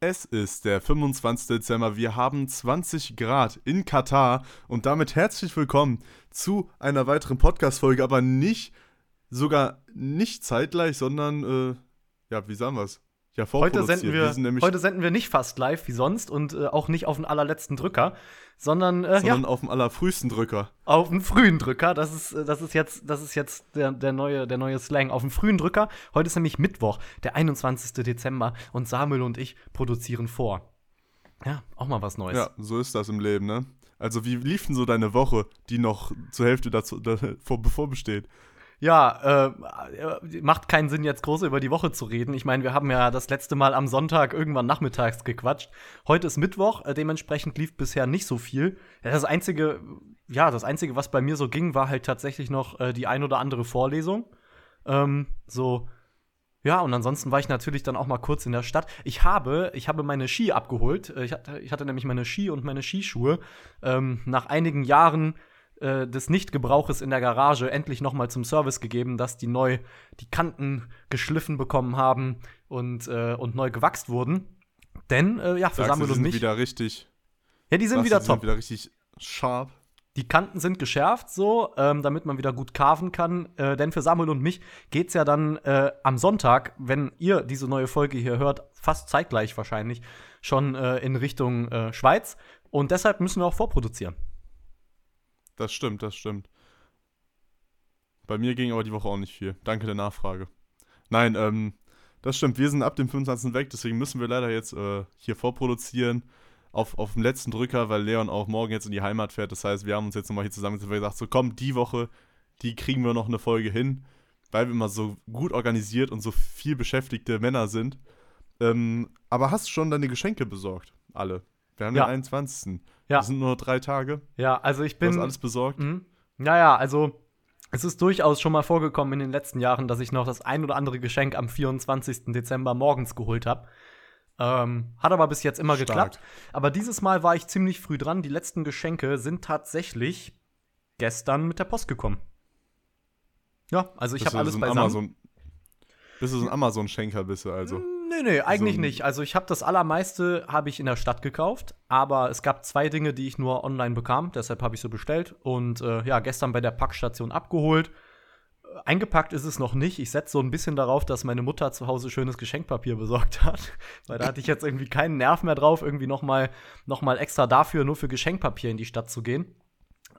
Es ist der 25. Dezember. Wir haben 20 Grad in Katar und damit herzlich willkommen zu einer weiteren Podcast-Folge, aber nicht sogar nicht zeitgleich, sondern, äh, ja, wie sagen wir es? Ja, Heute senden, wir, nämlich, heute senden wir nicht fast live wie sonst und äh, auch nicht auf den allerletzten Drücker, sondern, äh, sondern ja, auf dem allerfrühesten Drücker. auf den frühen Drücker. Das ist, äh, das ist jetzt, das ist jetzt der, der, neue, der neue Slang. Auf den frühen Drücker. Heute ist nämlich Mittwoch, der 21. Dezember und Samuel und ich produzieren vor. Ja, auch mal was Neues. Ja, so ist das im Leben, ne? Also, wie lief denn so deine Woche, die noch zur Hälfte dazu, davor, bevor besteht? Ja, äh, macht keinen Sinn, jetzt groß über die Woche zu reden. Ich meine, wir haben ja das letzte Mal am Sonntag irgendwann nachmittags gequatscht. Heute ist Mittwoch, äh, dementsprechend lief bisher nicht so viel. Das einzige, ja, das einzige, was bei mir so ging, war halt tatsächlich noch äh, die ein oder andere Vorlesung. Ähm, so, ja, und ansonsten war ich natürlich dann auch mal kurz in der Stadt. Ich habe, ich habe meine Ski abgeholt. Äh, Ich hatte, ich hatte nämlich meine Ski und meine Skischuhe ähm, nach einigen Jahren äh, des Nichtgebrauches in der Garage endlich noch mal zum Service gegeben, dass die neu die Kanten geschliffen bekommen haben und, äh, und neu gewachst wurden. Denn, äh, ja, für Sagst Samuel die und sind mich. wieder richtig. ja, die sind wieder die top. Sind wieder richtig sharp. Die Kanten sind geschärft, so, ähm, damit man wieder gut carven kann. Äh, denn für Samuel und mich geht's ja dann äh, am Sonntag, wenn ihr diese neue Folge hier hört, fast zeitgleich wahrscheinlich, schon äh, in Richtung äh, Schweiz. Und deshalb müssen wir auch vorproduzieren. Das stimmt, das stimmt. Bei mir ging aber die Woche auch nicht viel. Danke der Nachfrage. Nein, ähm, das stimmt. Wir sind ab dem 25. weg, deswegen müssen wir leider jetzt äh, hier vorproduzieren. Auf, auf dem letzten Drücker, weil Leon auch morgen jetzt in die Heimat fährt. Das heißt, wir haben uns jetzt nochmal hier zusammengesetzt und gesagt, so komm, die Woche, die kriegen wir noch eine Folge hin, weil wir immer so gut organisiert und so viel beschäftigte Männer sind. Ähm, aber hast schon deine Geschenke besorgt? Alle. Wir haben Ja. den 21. Ja. Das sind nur drei Tage. Ja, also ich Du hast bin. alles besorgt. Mhm. Naja, also es ist durchaus schon mal vorgekommen in den letzten Jahren, dass ich noch das ein oder andere Geschenk am 24. Dezember morgens geholt habe. Ähm, hat aber bis jetzt immer Stark. geklappt. Aber dieses Mal war ich ziemlich früh dran. Die letzten Geschenke sind tatsächlich gestern mit der Post gekommen. Ja, also ich habe alles so beisammen. Amazon, bist du so ein Amazon-Schenker, bist du also? Nee, nee, eigentlich So ein- nicht. Also ich habe das allermeiste habe ich in der Stadt gekauft, aber es gab zwei Dinge, die ich nur online bekam, deshalb habe ich sie bestellt und äh, ja, gestern bei der Packstation abgeholt. Äh, Eingepackt ist es noch nicht. Ich setze so ein bisschen darauf, dass meine Mutter zu Hause schönes Geschenkpapier besorgt hat, weil da hatte ich jetzt irgendwie keinen Nerv mehr drauf, irgendwie noch mal, noch mal extra dafür nur für Geschenkpapier in die Stadt zu gehen.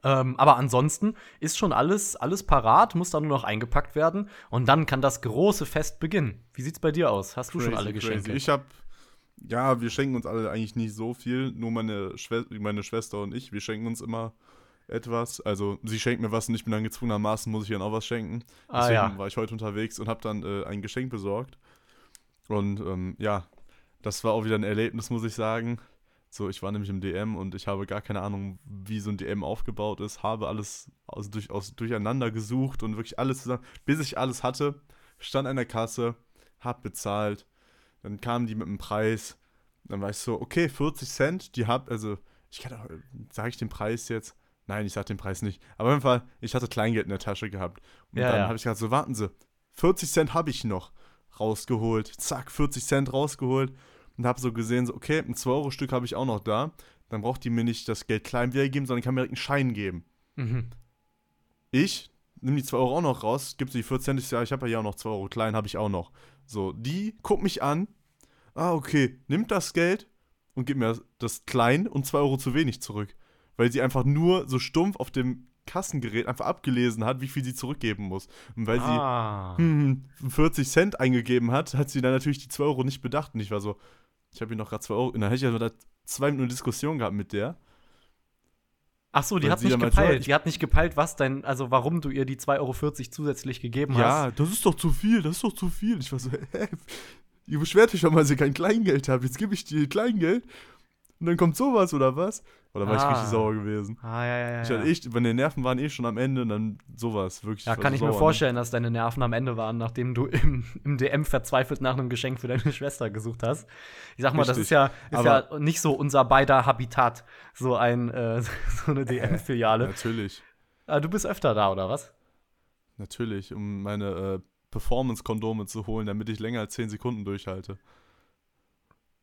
Ähm, aber ansonsten ist schon alles, alles parat, muss dann nur noch eingepackt werden und dann kann das große Fest beginnen. Wie sieht's bei dir aus? Hast du schon Crazy, alle Geschenke? crazy. Ich habe, ja, wir schenken uns alle eigentlich nicht so viel, nur meine, Schwe meine Schwester und ich, wir schenken uns immer etwas. Also sie schenkt mir was und ich bin dann gezwungenermaßen, muss ich ihr auch was schenken. Ah, Deswegen ja. war ich heute unterwegs und habe dann äh, ein Geschenk besorgt. Und ähm, ja, das war auch wieder ein Erlebnis, muss ich sagen. So, ich war nämlich im DM und ich habe gar keine Ahnung, wie so ein DM aufgebaut ist, habe alles aus, durch, aus, durcheinander gesucht und wirklich alles zusammen, bis ich alles hatte, stand an der Kasse, hab bezahlt, dann kamen die mit dem Preis, dann war ich so, okay, 40 Cent, die hab, also, ich kann auch, sage ich den Preis jetzt? Nein, ich sag den Preis nicht. Aber auf jeden Fall, ich hatte Kleingeld in der Tasche gehabt. Und Ja, dann ja. habe ich gesagt, so, warten Sie, 40 Cent habe ich noch rausgeholt. Zack, 40 Cent rausgeholt und habe so gesehen, so, okay, ein 2-Euro-Stück habe ich auch noch da. Dann braucht die mir nicht das Geld klein wiedergeben, sondern kann mir direkt einen Schein geben. Mhm. Ich nehme die 2 Euro auch noch raus, gib sie die 40 Cent, ich sage, ich habe ja hier auch noch 2 Euro klein, habe ich auch noch. So, die guckt mich an, ah, okay, nimmt das Geld und gibt mir das, das klein und 2 Euro zu wenig zurück. Weil sie einfach nur so stumpf auf dem Kassengerät einfach abgelesen hat, wie viel sie zurückgeben muss. Und weil sie ah. hm, 40 Cent eingegeben hat, hat sie dann natürlich die 2 Euro nicht bedacht. Und ich war so, ich habe hier noch gerade 2 Euro. Und dann hätte ich ja da zwei Minuten Diskussion gehabt mit der. Ach so, die Weil hat sie nicht meinte, gepeilt. ich- Die hat nicht gepeilt, was dein, also warum du ihr die 2,40 Euro zusätzlich gegeben hast. Ja, das ist doch zu viel, das ist doch zu viel. Ich war so, hä? Ihr beschwert euch schon mal, dass ihr kein Kleingeld habt. Jetzt gebe ich dir Kleingeld. Und dann kommt sowas oder was? Oder war ich Ah. richtig sauer gewesen? Ah, ja, ja, ja. Ich hatte echt, meine Nerven waren eh schon am Ende und dann sowas. Wirklich. ja, kann so ich mir sauer, ne? vorstellen, dass deine Nerven am Ende waren, nachdem du im, im DM verzweifelt nach einem Geschenk für deine Schwester gesucht hast. Ich sag mal, das Richtig. ist ja, ist Aber- ja nicht so unser beider Habitat, so ein, äh, so eine Ne? DM-Filiale. Natürlich. Ah, du bist öfter da, oder was? Natürlich, um meine äh, Performance-Kondome zu holen, damit ich länger als 10 Sekunden durchhalte.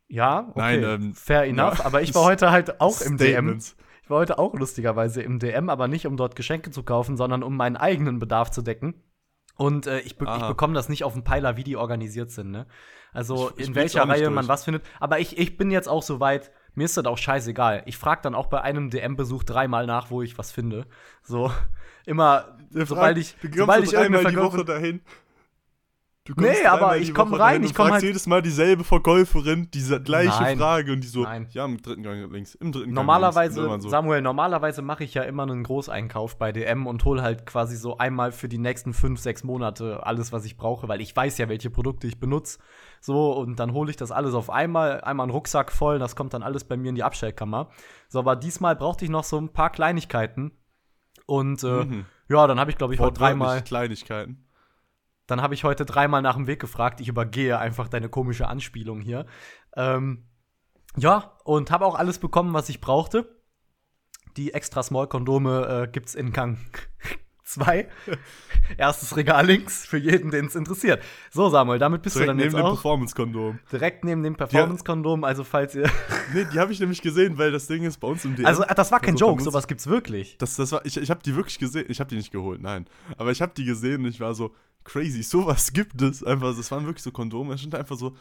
Ja, okay, Nein, ähm, fair enough. ja. Aber ich war heute halt auch im DM. Ich war heute auch lustigerweise im DM, aber nicht um dort Geschenke zu kaufen, sondern um meinen eigenen Bedarf zu decken. Und äh, ich, be ich Aha. bekomme das nicht auf dem Peiler, wie die organisiert sind. Ne? Also Ich- ich in welcher Reihe man durch. was findet. Aber ich, ich bin jetzt auch so weit, mir ist das auch scheißegal. Ich frage dann auch bei einem DM-Besuch dreimal nach, wo ich was finde. So immer, sobald ich, sobald so ich irgendeine Woche dahin. Du Nee, kommst aber dreimal ich die komm Woche rein, dahin ich und komm fragst halt- jedes Mal dieselbe Verkäuferin, diese gleiche Nein. Frage und die so, Nein. ja, im dritten Gang links, im dritten Normalerweise, Gang links. Und Samuel, normalerweise mache ich ja immer einen Großeinkauf bei DM und hole halt quasi so einmal für die nächsten fünf, sechs Monate alles, was ich brauche, weil ich weiß ja, welche Produkte ich benutze. So, und dann hole ich das alles auf einmal, einmal einen Rucksack voll, das kommt dann alles bei mir in die Abstellkammer. So, aber diesmal brauchte ich noch so ein paar Kleinigkeiten. Und äh, Mhm. ja, dann habe ich, glaube ich, heute dreimal, Kleinigkeiten. Dann habe ich heute dreimal nach dem Weg gefragt. Ich übergehe einfach deine komische Anspielung hier. Ähm, ja, und habe auch alles bekommen, was ich brauchte. Die extra Small Kondome äh, gibt's in Gang 2. Erstes Regal links für jeden, den es interessiert. So, Samuel, damit bist Direkt du dann neben jetzt dem Performance-Kondom. direkt neben dem Performance-Kondom. Also, falls ihr. Nee, die habe ich nämlich gesehen, weil das Ding ist bei uns im DM. Also, das war kein Also, Joke, sowas gibt's wirklich. Das, das war, ich ich habe die wirklich gesehen. Ich habe die nicht geholt, nein. Aber ich habe die gesehen und ich war so, crazy, sowas gibt es. Einfach, das waren wirklich so Kondome. Da stand da einfach so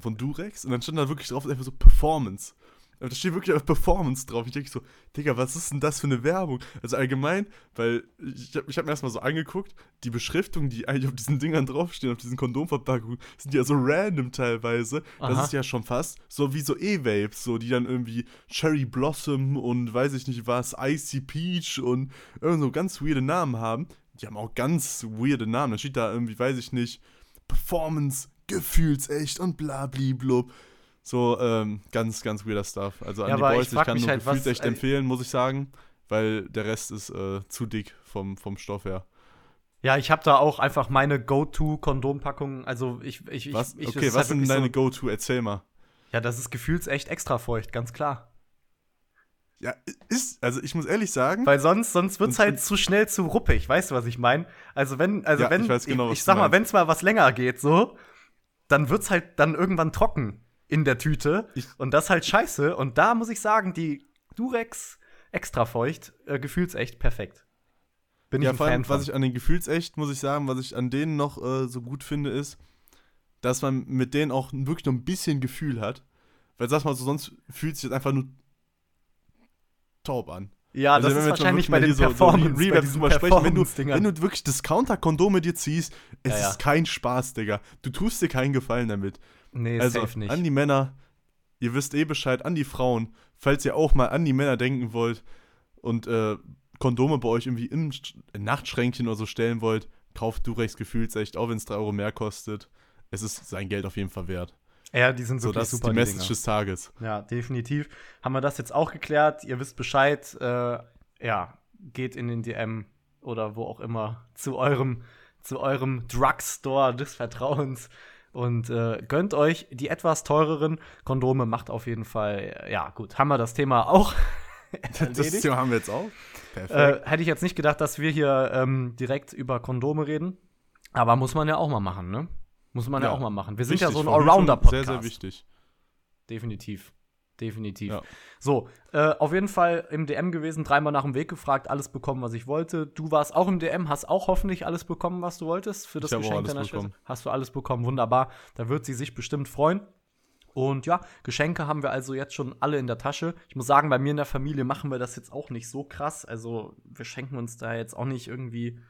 von Durex und dann stand da wirklich drauf einfach so Performance. Da steht wirklich einfach Performance drauf. Ich denke so, Digga, was ist denn das für eine Werbung? Also allgemein, weil ich habe ich hab mir erstmal so angeguckt, die Beschriftungen, die eigentlich auf diesen Dingern draufstehen, auf diesen Kondomverpackungen, sind ja so random teilweise. Das Aha. ist ja schon fast so wie so E-Vapes, so die dann irgendwie Cherry Blossom und weiß ich nicht was, Icy Peach und irgend so ganz weirde Namen haben. Die haben auch ganz weirde Namen. Da steht da irgendwie, weiß ich nicht, Performance, gefühlsecht und blablablub. So, ähm, ganz, ganz weirder Stuff. Also an Ja, die Boys, ich ich, kann nur halt, was- gefühlsecht äh, empfehlen, muss ich sagen, weil der Rest ist äh, zu dick vom, vom Stoff her. Ja, ich habe da auch einfach meine Go-To-Kondompackung. Also, ich. ich, Was? ich, okay, was halt sind deine so, Go-To? Erzähl mal. Ja, das ist gefühlsecht extra feucht, ganz klar. Ja, ist, also ich muss ehrlich sagen, Weil sonst, sonst wird's Und- halt zu schnell zu ruppig, weißt du, was ich meine? Also wenn, also Ja, wenn, ich weiß genau, ich, ich sag mal, meinst. wenn's mal was länger geht, so, dann wird's halt dann irgendwann trocken in der Tüte. Ich- und das halt scheiße. Und da muss ich sagen, die Durex extra feucht, äh, gefühlsecht perfekt. Bin ja, ich ein vor allem, was ich an den Gefühlsecht, muss ich sagen, was ich an denen noch äh, so gut finde, ist, dass man mit denen auch wirklich noch ein bisschen Gefühl hat. Weil sag mal so, sonst fühlt sich das einfach nur taub an. ja, Also das ist wahrscheinlich bei den so- so Performance, Re- bei Revaps diesen drüber sprechen, wenn du, wenn du wirklich Discounter-Kondome dir ziehst, es Ja, ja. ist kein Spaß, Digga. Du tust dir keinen Gefallen damit. Nee, also safe nicht. an die Männer, ihr wisst eh Bescheid, an die Frauen, falls ihr auch mal an die Männer denken wollt und äh, Kondome bei euch irgendwie im Sch- Nachtschränkchen oder so stellen wollt, kauft Durex Gefühlsecht, auch wenn es 3 Euro mehr kostet. Es ist sein Geld auf jeden Fall wert. ja, die sind So, das ist super, die die Message Dinger. des Tages. Ja, definitiv. Haben wir das jetzt auch geklärt? Ihr wisst Bescheid. Äh, ja, geht in den DM oder wo auch immer zu eurem, zu eurem Drugstore des Vertrauens und äh, gönnt euch die etwas teureren Kondome. Macht auf jeden Fall, ja, gut. Haben wir das Thema auch Das? Thema haben wir jetzt auch. Perfekt. Äh, hätte ich jetzt nicht gedacht, dass wir hier ähm, direkt über Kondome reden. Aber muss man ja auch mal machen, ne? Muss man ja, Ja, auch mal machen. Wir sind ja Wichtig, so ein Allrounder-Podcast. Sehr, sehr wichtig. Definitiv. Definitiv. Ja. So, äh, auf jeden Fall im DM gewesen, dreimal nach dem Weg gefragt, alles bekommen, was ich wollte. Du warst auch im DM, hast auch hoffentlich alles bekommen, was du wolltest für das Ich Geschenk deiner Schwester. Hast du alles bekommen, wunderbar. Da wird sie sich bestimmt freuen. Und ja, Geschenke haben wir also jetzt schon alle in der Tasche. Ich muss sagen, bei mir in der Familie machen wir das jetzt auch nicht so krass. Also, wir schenken uns da jetzt auch nicht irgendwie,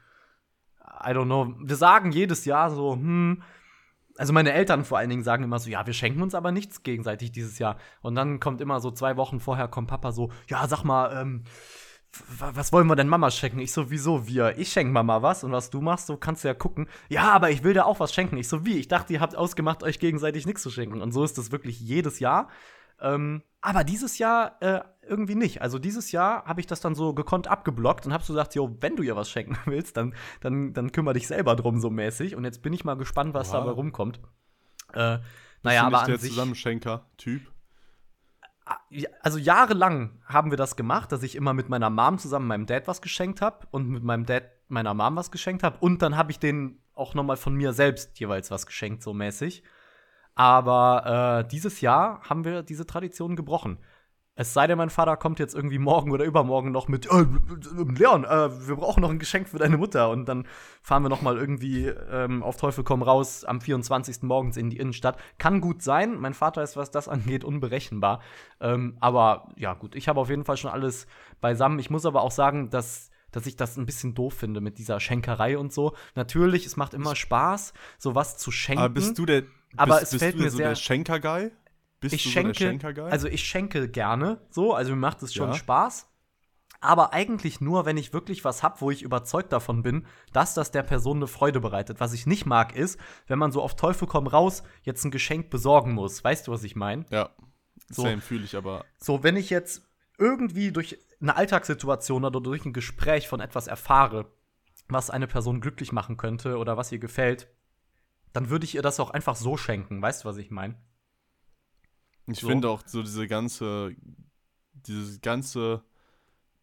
I don't know. Wir sagen jedes Jahr so, hm, also meine Eltern vor allen Dingen sagen immer so, ja, wir schenken uns aber nichts gegenseitig dieses Jahr. Und dann kommt immer so zwei Wochen vorher kommt Papa so, ja, sag mal, ähm, was wollen wir denn Mama schenken? Ich so, wieso wir? Ich schenke Mama was und was du machst, so kannst du ja gucken. Ja, aber ich will dir auch was schenken. Ich so, wie? Ich dachte, ihr habt ausgemacht, euch gegenseitig nichts zu schenken. Und so ist das wirklich jedes Jahr. Ähm, aber dieses Jahr äh, irgendwie nicht. Also dieses Jahr habe ich das dann so gekonnt abgeblockt und habe so gesagt, jo, wenn du ihr was schenken willst, dann, dann, dann kümmere dich selber drum so mäßig. Und jetzt bin ich mal gespannt, was Oha. dabei rumkommt. Äh, naja, aber an der sich, Zusammenschenker-Typ. ja, also jahrelang haben wir das gemacht, dass ich immer mit meiner Mom zusammen meinem Dad was geschenkt habe und mit meinem Dad meiner Mom was geschenkt habe und dann habe ich denen auch noch mal von mir selbst jeweils was geschenkt so mäßig. Aber äh, dieses Jahr haben wir diese Tradition gebrochen. Es sei denn, mein Vater kommt jetzt irgendwie morgen oder übermorgen noch mit, äh, Leon, äh, wir brauchen noch ein Geschenk für deine Mutter. Und dann fahren wir noch mal irgendwie ähm, auf Teufel komm raus am 24. morgens in die Innenstadt. Kann gut sein. Mein Vater ist, was das angeht, unberechenbar. Ähm, aber ja, gut, ich habe auf jeden Fall schon alles beisammen. Ich muss aber auch sagen, dass dass ich das ein bisschen doof finde mit dieser Schenkerei und so. Natürlich, es macht immer Spaß, sowas zu schenken. Aber bist du der, bist, aber es bist fällt du mir so sehr der Schenker-Guy? Bist ich du schenke, so der Schenker-Guy? also ich schenke gerne, so, also mir macht es schon Ja. Spaß. Aber eigentlich nur, wenn ich wirklich was hab, wo ich überzeugt davon bin, dass das der Person eine Freude bereitet. Was ich nicht mag, ist, wenn man so auf Teufel komm raus jetzt ein Geschenk besorgen muss. Weißt du, was ich meine? ja, So. same fühle ich aber. So, wenn ich jetzt irgendwie durch eine Alltagssituation oder durch ein Gespräch von etwas erfahre, was eine Person glücklich machen könnte oder was ihr gefällt, dann würde ich ihr das auch einfach so schenken. Weißt du, was ich meine? Ich So. finde auch so diese ganze, diese ganze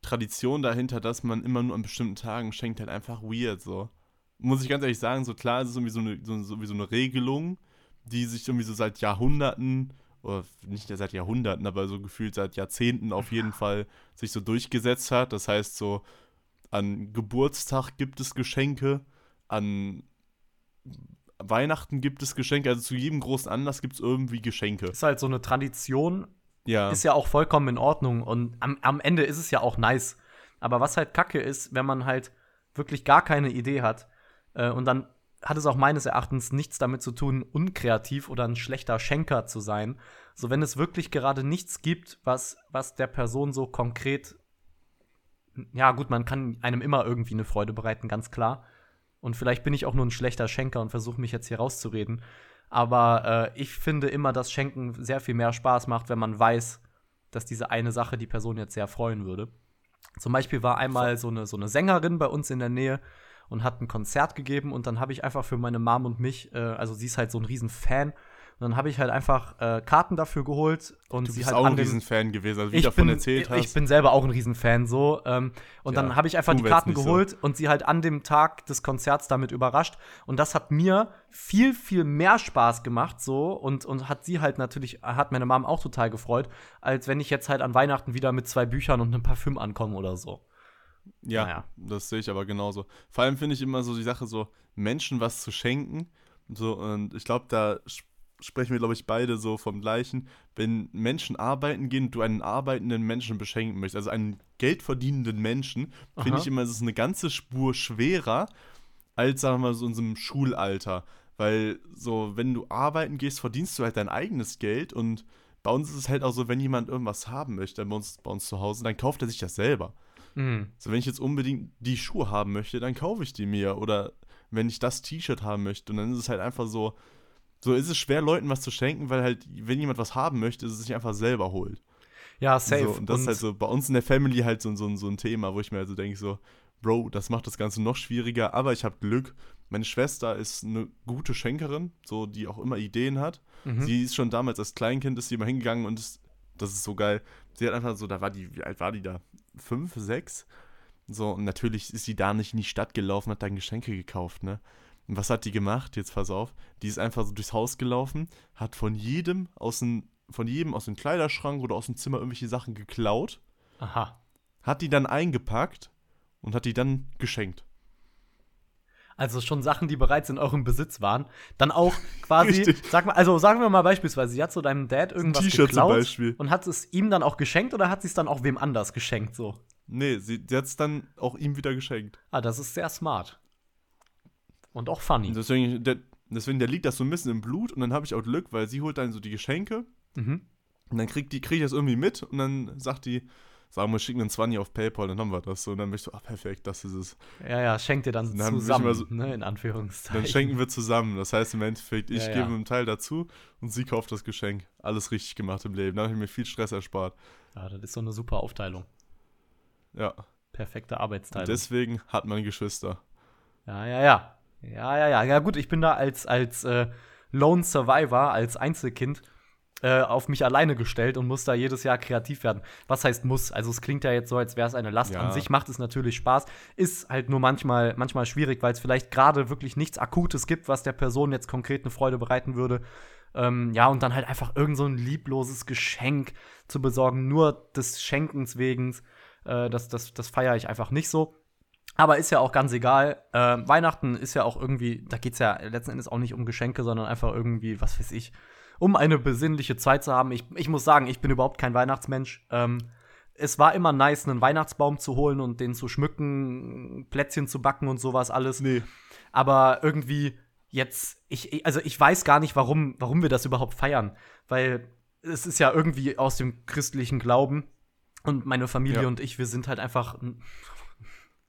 Tradition dahinter, dass man immer nur an bestimmten Tagen schenkt, halt einfach weird so. Muss ich ganz ehrlich sagen, so klar ist es irgendwie so eine, so, so, wie so eine Regelung, die sich irgendwie so seit Jahrhunderten, oder nicht seit Jahrhunderten, aber so gefühlt seit Jahrzehnten auf jeden Fall sich so durchgesetzt hat. Das heißt so, an Geburtstag gibt es Geschenke, an Weihnachten gibt es Geschenke, also zu jedem großen Anlass gibt es irgendwie Geschenke. Ist halt so eine Tradition, Ja. ist ja auch vollkommen in Ordnung und am, am Ende ist es ja auch nice. Aber was halt kacke ist, wenn man halt wirklich gar keine Idee hat äh, und dann hat es auch meines Erachtens nichts damit zu tun, unkreativ oder ein schlechter Schenker zu sein. So, wenn es wirklich gerade nichts gibt, was, was der Person so konkret, ja gut, man kann einem immer irgendwie eine Freude bereiten, ganz klar. Und vielleicht bin ich auch nur ein schlechter Schenker und versuche mich jetzt hier rauszureden. Aber äh, ich finde immer, dass Schenken sehr viel mehr Spaß macht, wenn man weiß, dass diese eine Sache die Person jetzt sehr freuen würde. Zum Beispiel war einmal so eine, so eine Sängerin bei uns in der Nähe und hat ein Konzert gegeben und dann habe ich einfach für meine Mom und mich, äh, also sie ist halt so ein riesen Fan, und dann habe ich halt einfach äh, Karten dafür geholt und Du sie bist halt auch ein Riesenfan gewesen, also wie ich davon bin, erzählt hast. Ich bin selber auch ein Riesenfan so. Ähm, und Ja, dann habe ich einfach die Karten nicht so. geholt und sie halt an dem Tag des Konzerts damit überrascht. Und das hat mir viel, viel mehr Spaß gemacht so und, und hat sie halt natürlich, hat meine Mom auch total gefreut, als wenn ich jetzt halt an Weihnachten wieder mit zwei Büchern und einem Parfüm ankomme oder so. ja, naja. das sehe ich aber genauso. Vor allem finde ich immer so die Sache, so Menschen was zu schenken. So, und ich glaube, da sprechen wir, glaube ich, beide so vom Gleichen. Wenn Menschen arbeiten gehen und du einen arbeitenden Menschen beschenken möchtest, also einen geldverdienenden Menschen, finde ich immer, es ist eine ganze Spur schwerer als, sagen wir mal, so in unserem Schulalter. Weil so, wenn du arbeiten gehst, verdienst du halt dein eigenes Geld und bei uns ist es halt auch so, wenn jemand irgendwas haben möchte, bei uns, bei uns zu Hause, dann kauft er sich das selber. Mhm. So, wenn ich jetzt unbedingt die Schuhe haben möchte, dann kaufe ich die mir. Oder wenn ich das T-Shirt haben möchte. Und dann ist es halt einfach so, so ist es schwer, Leuten was zu schenken, weil halt, wenn jemand was haben möchte, ist es sich einfach selber holt. Ja, safe. So, und das ist halt so bei uns in der Family halt so, so, so ein Thema, wo ich mir also denke, so, Bro, das macht das Ganze noch schwieriger, aber ich habe Glück. Meine Schwester ist eine gute Schenkerin, so die auch immer Ideen hat. Mhm. Sie ist schon damals als Kleinkind ist sie immer hingegangen und ist, das ist so geil. Sie hat einfach so, da war die, wie alt war die da? Fünf, sechs? So, und natürlich ist sie da nicht in die Stadt gelaufen, hat dann Geschenke gekauft, ne? Und was hat die gemacht? Jetzt pass auf. Die ist einfach so durchs Haus gelaufen, hat von jedem aus dem, von jedem aus dem Kleiderschrank oder aus dem Zimmer irgendwelche Sachen geklaut, Aha. hat die dann eingepackt und hat die dann geschenkt. Also schon Sachen, die bereits in eurem Besitz waren. Dann auch quasi, Richtig. sag mal, also sagen wir mal beispielsweise, sie hat so deinem Dad irgendwas geklaut und hat es ihm dann auch geschenkt oder hat sie es dann auch wem anders geschenkt so? Nee, sie, sie hat es dann auch ihm wieder geschenkt. Ah, das ist sehr smart. Und auch funny. Und deswegen, der, deswegen, der liegt das so ein bisschen im Blut und dann habe ich auch Glück, weil sie holt dann so die Geschenke Mhm. und dann kriegt die, krieg ich das irgendwie mit und dann sagt die, sagen wir, schicken einen 20 auf Paypal, dann haben wir das. So, und dann bin ich so, ah, perfekt, das ist es. Ja, ja, schenkt ihr dann Dann zusammen, so- ne, in Anführungszeichen. Dann schenken wir zusammen. Das heißt im Endeffekt, ich Ja, ja. gebe einen Teil dazu und sie kauft das Geschenk. Alles richtig gemacht im Leben. Da habe ich mir viel Stress erspart. Ja, das ist so eine super Aufteilung. Ja. Perfekte Und Arbeitsteilung. deswegen hat man Geschwister. Ja, ja, ja. Ja, ja, ja. Ja, gut, ich bin da als, als äh, Lone Survivor, als Einzelkind äh, auf mich alleine gestellt und muss da jedes Jahr kreativ werden. Was heißt muss? Also es klingt ja jetzt so, als wäre es eine Last. Ja. An sich macht es natürlich Spaß. Ist halt nur manchmal, manchmal schwierig, weil es vielleicht gerade wirklich nichts Akutes gibt, was der Person jetzt konkret eine Freude bereiten würde. Ähm, ja, und dann halt einfach irgend so ein liebloses Geschenk zu besorgen, nur des Schenkens wegen. Äh, das das, das feiere ich einfach nicht so. Aber ist ja auch ganz egal. Äh, Weihnachten ist ja auch irgendwie, da geht es ja letzten Endes auch nicht um Geschenke, sondern einfach irgendwie, was weiß ich, um eine besinnliche Zeit zu haben. Ich, ich muss sagen, ich bin überhaupt kein Weihnachtsmensch. Ähm, es war immer nice, einen Weihnachtsbaum zu holen und den zu schmücken, Plätzchen zu backen und sowas alles. Nee. Aber irgendwie jetzt, ich, also ich weiß gar nicht, warum, warum wir das überhaupt feiern. Weil es ist ja irgendwie aus dem christlichen Glauben. Und meine Familie Ja. und ich, wir sind halt einfach,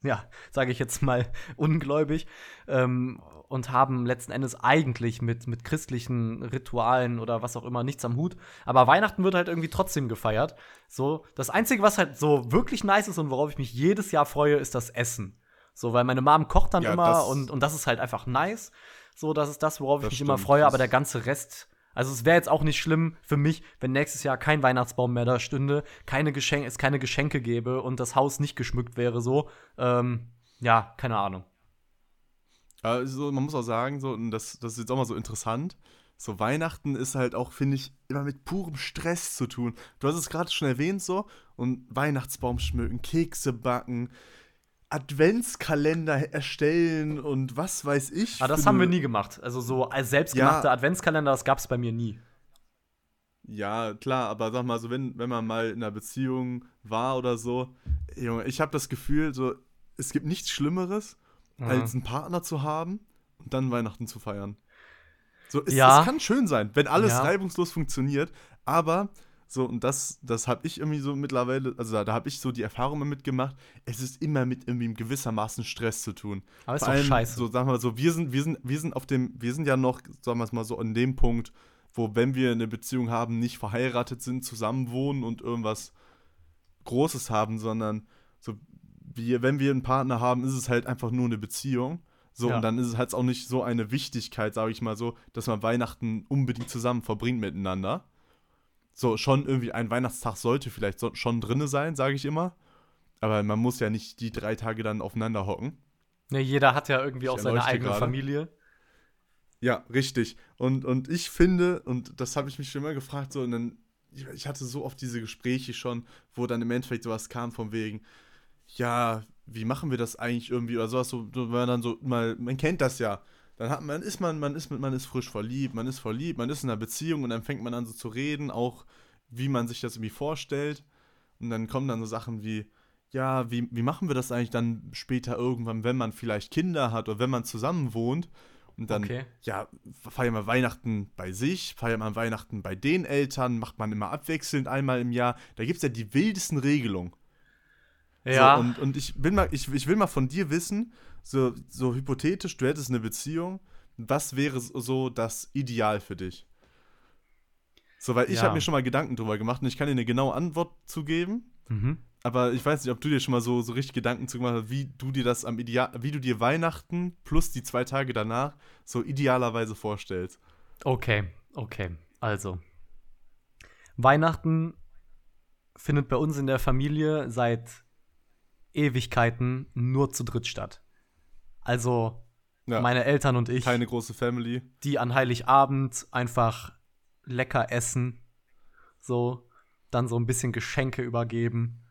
ja, sage ich jetzt mal, ungläubig. Ähm, und haben letzten Endes eigentlich mit, mit christlichen Ritualen oder was auch immer nichts am Hut. Aber Weihnachten wird halt irgendwie trotzdem gefeiert. So, das Einzige, was halt so wirklich nice ist und worauf ich mich jedes Jahr freue, ist das Essen. So, weil meine Mom kocht dann Ja, immer und, und das ist halt einfach nice. So, das ist das, worauf ich Das mich immer stimmt. freue, Das- aber der ganze Rest. Also es wäre jetzt auch nicht schlimm für mich, wenn nächstes Jahr kein Weihnachtsbaum mehr da stünde, keine Geschenke, es keine Geschenke gäbe und das Haus nicht geschmückt wäre so. Ähm, ja, keine Ahnung. Also man muss auch sagen, so, und das, das ist jetzt auch mal so interessant, so Weihnachten ist halt auch, finde ich, immer mit purem Stress zu tun. Du hast es gerade schon erwähnt, so, und Weihnachtsbaum schmücken, Kekse backen, Adventskalender erstellen und was weiß ich. Aber das für haben wir nie gemacht. Also so als selbstgemachte Ja. Adventskalender, das gab es bei mir nie. Ja, klar, aber sag mal so, wenn, wenn man mal in einer Beziehung war oder so, Junge, ich habe das Gefühl, so, es gibt nichts Schlimmeres, Mhm. als einen Partner zu haben und dann Weihnachten zu feiern. So, es, Ja. es kann schön sein, wenn alles Ja. reibungslos funktioniert, aber so, und das, das habe ich irgendwie so mittlerweile, also da, da habe ich so die Erfahrung mit gemacht, es ist immer mit irgendwie gewissermaßen Stress zu tun. Aber ist Vor doch allem, scheiße. So, sagen wir mal so, wir sind, wir sind, wir sind auf dem, wir sind ja noch, sagen wir es mal so, an dem Punkt, wo, wenn wir eine Beziehung haben, nicht verheiratet sind, zusammen wohnen und irgendwas Großes haben, sondern so, wir, wenn wir einen Partner haben, ist es halt einfach nur eine Beziehung. So, Ja. und dann ist es halt auch nicht so eine Wichtigkeit, sage ich mal so, dass man Weihnachten unbedingt zusammen verbringt miteinander. So, schon irgendwie ein Weihnachtstag sollte vielleicht so, schon drinne sein, sage ich immer. Aber man muss ja nicht die drei Tage dann aufeinander hocken. Ja, jeder hat ja irgendwie Ich auch seine eigene gerade. Familie. Ja, richtig. Und, und ich finde, und das habe ich mich schon immer gefragt, so, und dann, ich, ich hatte so oft diese Gespräche schon, wo dann im Endeffekt sowas kam von wegen, ja, wie machen wir das eigentlich irgendwie oder sowas, so, so, wenn man dann so mal, man kennt das ja. Dann hat man, ist man, man ist mit, man ist frisch verliebt, man ist verliebt, man ist in einer Beziehung und dann fängt man an so zu reden, auch wie man sich das irgendwie vorstellt. Und dann kommen dann so Sachen wie, ja, wie, wie machen wir das eigentlich dann später irgendwann, wenn man vielleicht Kinder hat oder wenn man zusammen wohnt? Und dann, Okay. ja, feiert man Weihnachten bei sich, feiert man Weihnachten bei den Eltern, macht man immer abwechselnd einmal im Jahr. Da gibt es ja die wildesten Regelungen. Ja. So, und, und ich will mal, ich, ich will mal von dir wissen, so, so hypothetisch, du hättest eine Beziehung, was wäre so das Ideal für dich? So, weil ich Ja. habe mir schon mal Gedanken drüber gemacht und ich kann dir eine genaue Antwort zugeben, mhm. aber ich weiß nicht, ob du dir schon mal so, so richtig Gedanken zu gemacht hast, wie du dir das am ideal, wie du dir Weihnachten plus die zwei Tage danach so idealerweise vorstellst. Okay, okay. Also. Weihnachten findet bei uns in der Familie seit Ewigkeiten nur zu dritt statt. Also Ja, meine Eltern und ich, keine große Family. die an Heiligabend einfach lecker essen, so, dann so ein bisschen Geschenke übergeben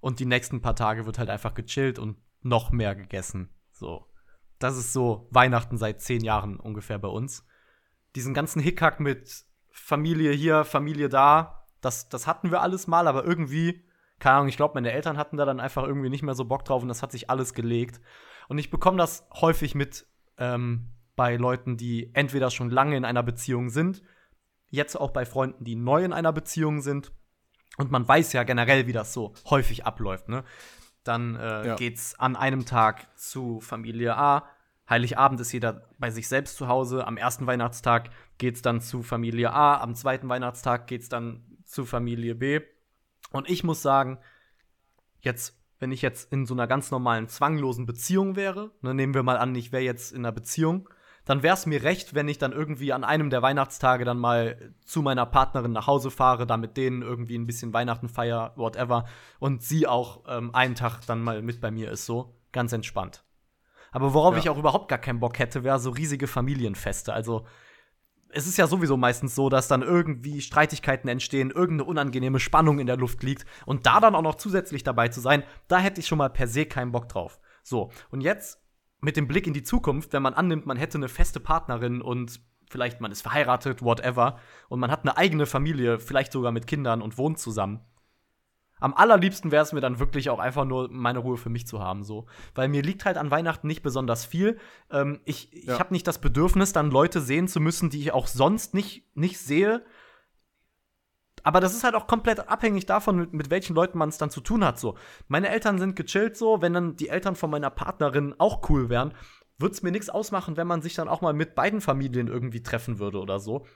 und die nächsten paar Tage wird halt einfach gechillt und noch mehr gegessen. So. Das ist so Weihnachten seit zehn Jahren ungefähr bei uns. Diesen ganzen Hickhack mit Familie hier, Familie da, das, das hatten wir alles mal, aber irgendwie, keine Ahnung, ich glaube, meine Eltern hatten da dann einfach irgendwie nicht mehr so Bock drauf und das hat sich alles gelegt. Und ich bekomme das häufig mit ähm, bei Leuten, die entweder schon lange in einer Beziehung sind, jetzt auch bei Freunden, die neu in einer Beziehung sind. Und man weiß ja generell, wie das so häufig abläuft. Ne? Dann äh, Ja. geht's an einem Tag zu Familie A. Heiligabend ist jeder bei sich selbst zu Hause. Am ersten Weihnachtstag geht's dann zu Familie A. Am zweiten Weihnachtstag geht's dann zu Familie B. Und ich muss sagen, jetzt, wenn ich jetzt in so einer ganz normalen, zwanglosen Beziehung wäre, ne, nehmen wir mal an, ich wäre jetzt in einer Beziehung, dann wäre es mir recht, wenn ich dann irgendwie an einem der Weihnachtstage dann mal zu meiner Partnerin nach Hause fahre, da mit denen irgendwie ein bisschen Weihnachten feier, whatever, und sie auch ähm, einen Tag dann mal mit bei mir ist, so ganz entspannt. Aber worauf Ja. ich auch überhaupt gar keinen Bock hätte, wäre so riesige Familienfeste. Also es ist ja sowieso meistens so, dass dann irgendwie Streitigkeiten entstehen, irgendeine unangenehme Spannung in der Luft liegt und da dann auch noch zusätzlich dabei zu sein, da hätte ich schon mal per se keinen Bock drauf. So, und jetzt mit dem Blick in die Zukunft, wenn man annimmt, man hätte eine feste Partnerin und vielleicht man ist verheiratet, whatever, und man hat eine eigene Familie, vielleicht sogar mit Kindern und wohnt zusammen. Am allerliebsten wäre es mir dann wirklich auch einfach nur meine Ruhe für mich zu haben, so. Weil mir liegt halt an Weihnachten nicht besonders viel. Ähm, ich ich Ja. habe nicht das Bedürfnis, dann Leute sehen zu müssen, die ich auch sonst nicht, nicht sehe. Aber das ist halt auch komplett abhängig davon, mit, mit welchen Leuten man es dann zu tun hat. So. Meine Eltern sind gechillt so, wenn dann die Eltern von meiner Partnerin auch cool wären, würde es mir nichts ausmachen, wenn man sich dann auch mal mit beiden Familien irgendwie treffen würde oder so.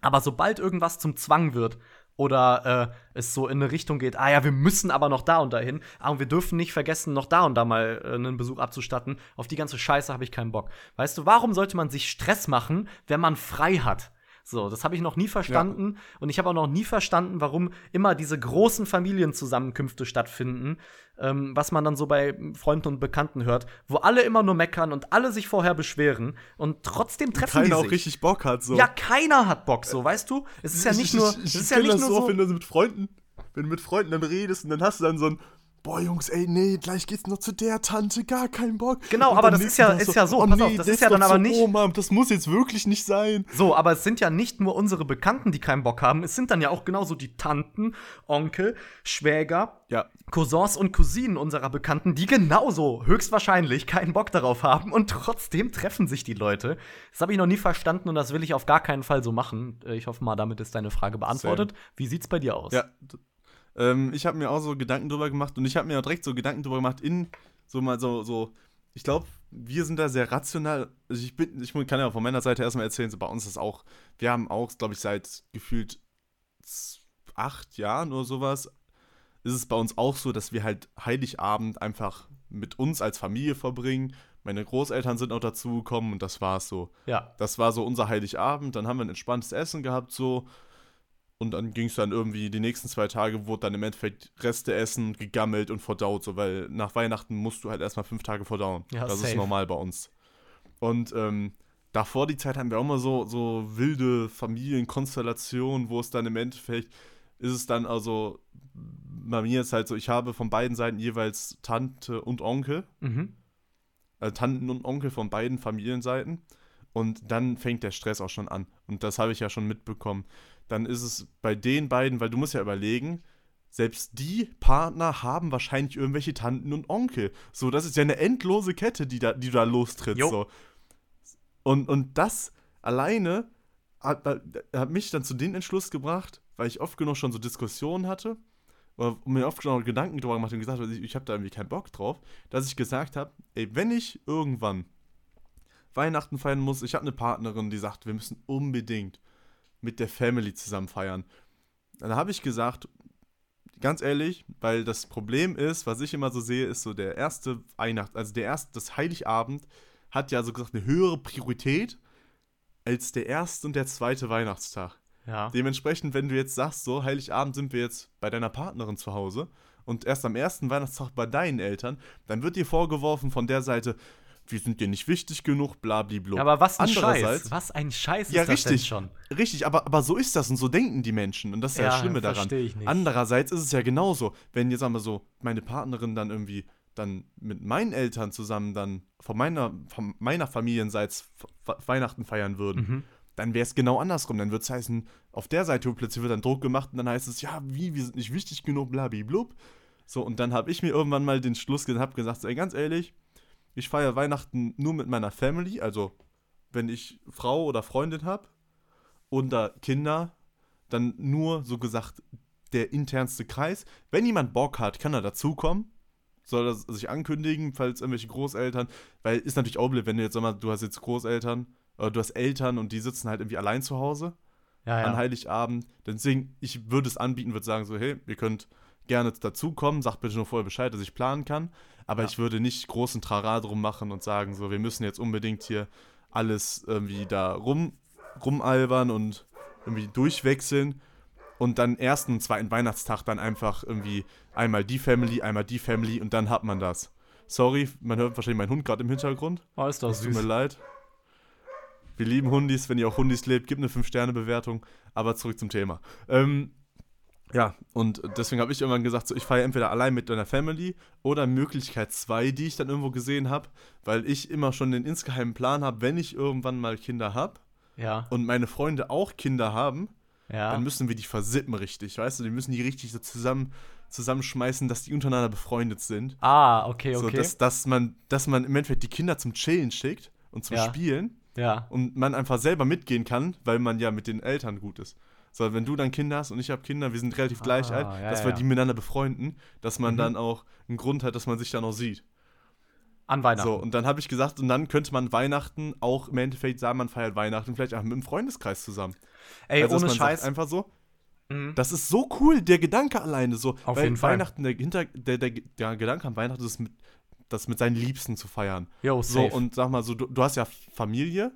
Aber sobald irgendwas zum Zwang wird oder äh, es so in eine Richtung geht, ah ja, wir müssen aber noch da und dahin, ah, und wir dürfen nicht vergessen, noch da und da mal äh, einen Besuch abzustatten, auf die ganze Scheiße habe ich keinen Bock. Weißt du, warum sollte man sich Stress machen, wenn man frei hat? So, das habe ich noch nie verstanden. Und ich habe auch noch nie verstanden, warum immer diese großen Familienzusammenkünfte stattfinden, ähm, was man dann so bei Freunden und Bekannten hört, wo alle immer nur meckern und alle sich vorher beschweren und trotzdem treffen die Keiner auch sich. richtig Bock hat, so. Ja, keiner hat Bock, so, weißt du? Es ist ja nicht nur, es ist ja das nur so, so. wenn du mit Freunden, wenn du mit Freunden dann redest und dann hast du dann so ein Boah, Jungs, ey, nee, gleich geht's noch zu der Tante, gar keinen Bock. Genau, Und aber das ist ja- ist ja so, pass auf, das der ist ja dann aber zur nicht- Oma, das muss jetzt wirklich nicht sein. So, aber es sind ja nicht nur unsere Bekannten, die keinen Bock haben, es sind dann ja auch genauso die Tanten, Onkel, Schwäger, Ja, Cousins und Cousinen unserer Bekannten, die genauso höchstwahrscheinlich keinen Bock darauf haben und trotzdem treffen sich die Leute. Das habe ich noch nie verstanden und das will ich auf gar keinen Fall so machen. Äh, Ich hoffe mal, damit ist deine Frage beantwortet. Wie sieht's bei dir aus? Ja. Ähm, ich habe mir auch so Gedanken drüber gemacht und ich habe mir auch direkt so Gedanken drüber gemacht in so mal so, so ich glaube, wir sind da sehr rational. Also ich bin, ich kann ja von meiner Seite erstmal erzählen, so bei uns ist auch, wir haben auch, glaube ich, seit gefühlt acht Jahren oder sowas, ist es bei uns auch so, dass wir halt Heiligabend einfach mit uns als Familie verbringen. Meine Großeltern sind auch dazugekommen und das war's so. Ja. Das war so unser Heiligabend, dann haben wir ein entspanntes Essen gehabt, so. Und dann ging es dann irgendwie, die nächsten zwei Tage wurde dann im Endeffekt Reste essen, gegammelt und verdaut, so, weil nach Weihnachten musst du halt erstmal fünf Tage verdauen. Ja, das safe. ist normal bei uns. Und ähm, davor die Zeit haben wir auch mal so, so wilde Familienkonstellationen, wo es dann im Endeffekt ist es dann also, bei mir ist halt so, ich habe von beiden Seiten jeweils Tante und Onkel Mhm. also Tanten und Onkel von beiden Familienseiten. Und dann fängt der Stress auch schon an. Und das habe ich ja schon mitbekommen. Dann ist es bei den beiden, weil du musst ja überlegen, selbst die Partner haben wahrscheinlich irgendwelche Tanten und Onkel. So, das ist ja eine endlose Kette, die da, die du da lostritt. Jo. So. Und, und das alleine hat, hat mich dann zu dem Entschluss gebracht, weil ich oft genug schon so Diskussionen hatte oder mir oft schon Gedanken darüber gemacht und gesagt habe, ich, ich habe da irgendwie keinen Bock drauf, dass ich gesagt habe, ey, wenn ich irgendwann Weihnachten feiern muss, ich habe eine Partnerin, die sagt, wir müssen unbedingt mit der Family zusammen feiern. Dann habe ich gesagt, ganz ehrlich, weil das Problem ist, was ich immer so sehe, ist so der erste Weihnacht, also der erste, das Heiligabend hat ja so gesagt eine höhere Priorität als der erste und der zweite Weihnachtstag. Ja. Dementsprechend, wenn du jetzt sagst, so, Heiligabend sind wir jetzt bei deiner Partnerin zu Hause und erst am ersten Weihnachtstag bei deinen Eltern, dann wird dir vorgeworfen von der Seite, wir sind dir nicht wichtig genug, blablabla. Aber was ein Andererseits- Scheiß. Was ein Scheiß Ja, ist das denn richtig. schon? Richtig, aber, aber so ist das und so denken die Menschen und das ist ja, das Ja, Schlimme daran. ich nicht. Andererseits ist es ja genauso, wenn jetzt wir so, meine Partnerin dann irgendwie dann mit meinen Eltern zusammen dann von meiner, von meiner Familienseite Weihnachten feiern würden, Mhm. dann wäre es genau andersrum. Dann wird es heißen, auf der Seite plötzlich wird dann Druck gemacht und dann heißt es, ja, wie, wir sind nicht wichtig genug, blablablub. So, und dann habe ich mir irgendwann mal den Schluss ge- hab gesagt, ey, ganz ehrlich, ich feiere Weihnachten nur mit meiner Family, also wenn ich Frau oder Freundin habe und da Kinder, dann nur so gesagt der internste Kreis. Wenn jemand Bock hat, kann er dazukommen. Soll er sich ankündigen, falls irgendwelche Großeltern, weil ist natürlich auch blöd, wenn du jetzt sag mal, du hast jetzt Großeltern oder du hast Eltern und die sitzen halt irgendwie allein zu Hause Ja, an ja. Heiligabend. Deswegen, ich würde es anbieten, würde sagen so, hey, ihr könnt gerne dazukommen, sagt bitte nur vorher Bescheid, dass ich planen kann. Aber Ja. ich würde nicht großen Trara drum machen und sagen so, wir müssen jetzt unbedingt hier alles irgendwie da rum, rumalbern und irgendwie durchwechseln. Und dann ersten und zweiten Weihnachtstag dann einfach irgendwie einmal die Family, einmal die Family und dann hat man das. Sorry, man hört wahrscheinlich meinen Hund gerade im Hintergrund. Oh, ist Das tut mir süß. leid. Wir lieben Hundis. Wenn ihr auch Hundis lebt, gebt eine 5-Sterne-Bewertung. Aber zurück zum Thema. Ähm, ja, und deswegen habe ich irgendwann gesagt, so, ich feiere entweder allein mit deiner Family oder Möglichkeit 2, die ich dann irgendwo gesehen habe, weil ich immer schon den insgeheimen Plan habe, wenn ich irgendwann mal Kinder habe Ja. und meine Freunde auch Kinder haben, Ja. dann müssen wir die versippen richtig, weißt du? Die müssen die richtig so zusammen, zusammenschmeißen, dass die untereinander befreundet sind. ah, okay, So, okay. dass, dass, man, dass man im Endeffekt die Kinder zum Chillen schickt und zum Ja. Spielen ja. und man einfach selber mitgehen kann, weil man ja mit den Eltern gut ist. So, wenn du dann Kinder hast und ich habe Kinder, wir sind relativ gleich Ah, alt, ja, dass ja. wir die miteinander befreunden, dass man Mhm. dann auch einen Grund hat, dass man sich dann auch sieht. An Weihnachten. So, und dann habe ich gesagt, und dann könnte man Weihnachten auch im Endeffekt sagen, man feiert Weihnachten vielleicht auch mit dem Freundeskreis zusammen. Ey, also, ohne man Scheiß. Sagt einfach so, Mhm. das ist so cool, der Gedanke alleine so. Auf weil jeden Fall. Weihnachten, der, Hinter, der, der, der Gedanke an Weihnachten ist, mit, das mit seinen Liebsten zu feiern. So, safe. und sag mal so, du, du hast ja Familie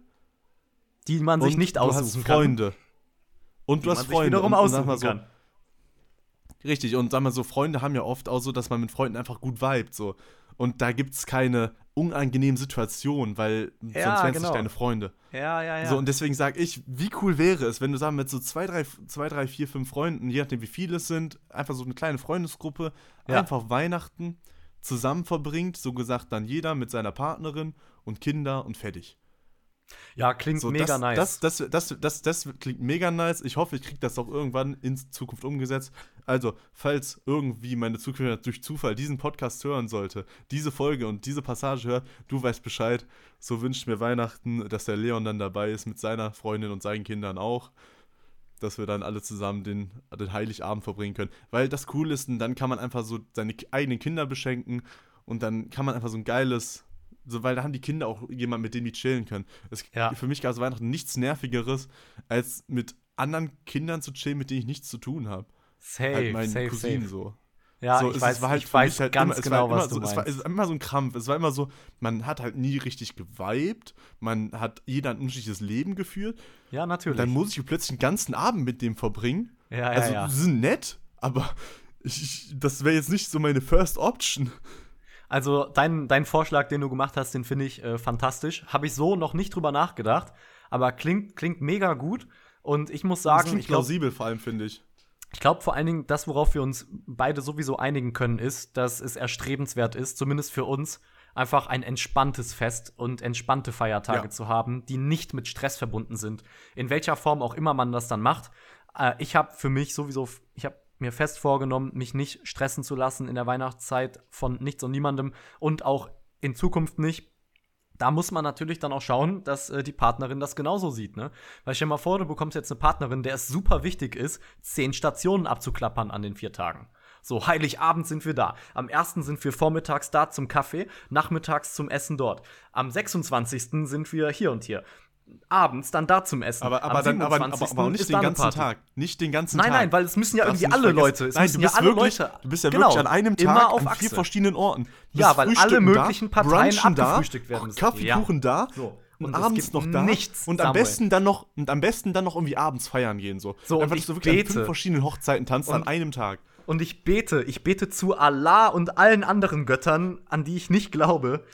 die man sich nicht du aussuchen hast kann. Freunde. Und du hast Freunde. wiederum und, und mal so, kann. Richtig, und sag mal so, Freunde haben ja oft auch so, dass man mit Freunden einfach gut vibet, so. Und da gibt's keine unangenehmen Situationen, weil Ja, sonst wären es genau. nicht deine Freunde. Ja, ja, ja. So, und deswegen sage ich, wie cool wäre es, wenn du sagen mit so zwei, drei, zwei, drei, vier, fünf Freunden, je nachdem wie viele es sind, einfach so eine kleine Freundesgruppe, Ja. einfach Weihnachten zusammen verbringt, so gesagt dann jeder mit seiner Partnerin und Kinder und fertig. Ja, klingt So, mega das, nice. Das, das, das, das, das klingt mega nice. Ich hoffe, ich kriege das auch irgendwann in Zukunft umgesetzt. Also, falls irgendwie meine Zukunft durch Zufall diesen Podcast hören sollte, diese Folge und diese Passage hört, du weißt Bescheid. So wünsche ich mir Weihnachten, dass der Leon dann dabei ist mit seiner Freundin und seinen Kindern auch. Dass wir dann alle zusammen den, den Heiligabend verbringen können. Weil das cool ist, und dann kann man einfach so seine eigenen Kinder beschenken und dann kann man einfach so ein geiles, so, weil da haben die Kinder auch jemanden, mit dem die chillen können. Es, Ja. Für mich gab es Weihnachten nichts Nervigeres, als mit anderen Kindern zu chillen, mit denen ich nichts zu tun habe. safe, Halt meinen safe, Cousinen safe. so. Ja, so, ich es- weiß, es war halt ich weiß halt ganz immer, genau, immer was so, du es war, meinst. es war immer so ein Krampf. Es war immer so, man hat halt nie richtig geweibt, man hat jeder ein unterschiedliches Leben geführt. ja, natürlich. dann muss ich plötzlich den ganzen Abend mit dem verbringen. ja, ja, also, ja. die sind nett, aber ich, das wäre jetzt nicht so meine First Option. Also dein, dein Vorschlag, den du gemacht hast, den finde ich äh, fantastisch. Habe ich so noch nicht drüber nachgedacht, aber klingt, klingt mega gut. Und ich muss Das sagen, klingt ich glaube plausibel vor allem, finde ich. ich glaub vor allen Dingen, das, worauf wir uns beide sowieso einigen können, ist, dass es erstrebenswert ist, zumindest für uns, einfach ein entspanntes Fest und entspannte Feiertage Ja. zu haben, die nicht mit Stress verbunden sind. In welcher Form auch immer man das dann macht. Äh, ich habe für mich sowieso, ich habe mir fest vorgenommen, mich nicht stressen zu lassen in der Weihnachtszeit von nichts und niemandem und auch in Zukunft nicht. Da muss man natürlich dann auch schauen, dass äh, die Partnerin das genauso sieht, ne? Weil stell dir mal vor, du bekommst jetzt eine Partnerin, der es super wichtig ist, zehn Stationen abzuklappern an den vier Tagen. So, Heiligabend sind wir da. Am ersten sind wir vormittags da zum Kaffee, nachmittags zum Essen dort. Am 26. sind wir hier und hier. Abends dann da zum Essen. Aber, aber, dann, aber, aber, 27. aber nicht den ganzen Party. Tag. Nicht den ganzen Nein, Tag. nein, weil es müssen ja Darfst irgendwie alle. Leute. Es Nein, müssen du ja bist alle wirklich, Leute. Du bist ja Genau, wirklich an einem immer Tag auf an Achse. vier verschiedenen Orten. Ja, weil alle möglichen da, Parteien abgefrühstückt werden müssen. Kaffeekuchen da So. und, Und abends noch da nichts, und am Samuel. besten dann noch und am besten dann noch irgendwie abends feiern gehen so. So, und Einfach, ich dass du wirklich an bete. fünf verschiedenen Hochzeiten tanzt an einem Tag. Und ich bete, ich bete zu Allah und allen anderen Göttern, an die ich nicht glaube,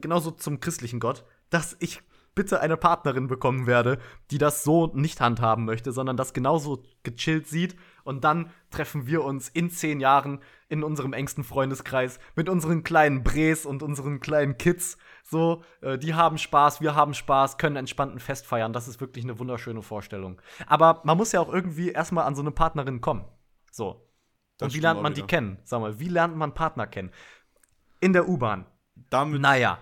genauso zum christlichen Gott, dass ich bitte eine Partnerin bekommen werde, die das so nicht handhaben möchte, sondern das genauso gechillt sieht. Und dann treffen wir uns in zehn Jahren in unserem engsten Freundeskreis mit unseren kleinen Bres und unseren kleinen Kids. So, äh, die haben Spaß, wir haben Spaß, können entspannten Fest feiern. Das ist wirklich eine wunderschöne Vorstellung. Aber man muss ja auch irgendwie erstmal an so eine Partnerin kommen. So, Das und wie lernt man die wieder. kennen? Sag mal, wie lernt man Partner kennen? In der U-Bahn. Damit Naja.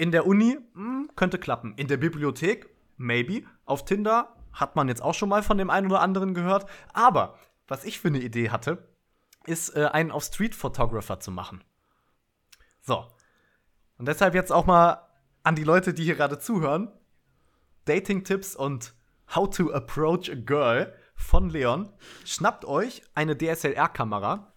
In der Uni hm, könnte klappen. In der Bibliothek, maybe. Auf Tinder hat man jetzt auch schon mal von dem einen oder anderen gehört. Aber was ich für eine Idee hatte, ist, äh, einen auf Street Photographer zu machen. So. Und deshalb jetzt auch mal an die Leute, die hier gerade zuhören. Dating-Tipps und How to Approach a Girl von Leon. Schnappt euch eine DSLR-Kamera.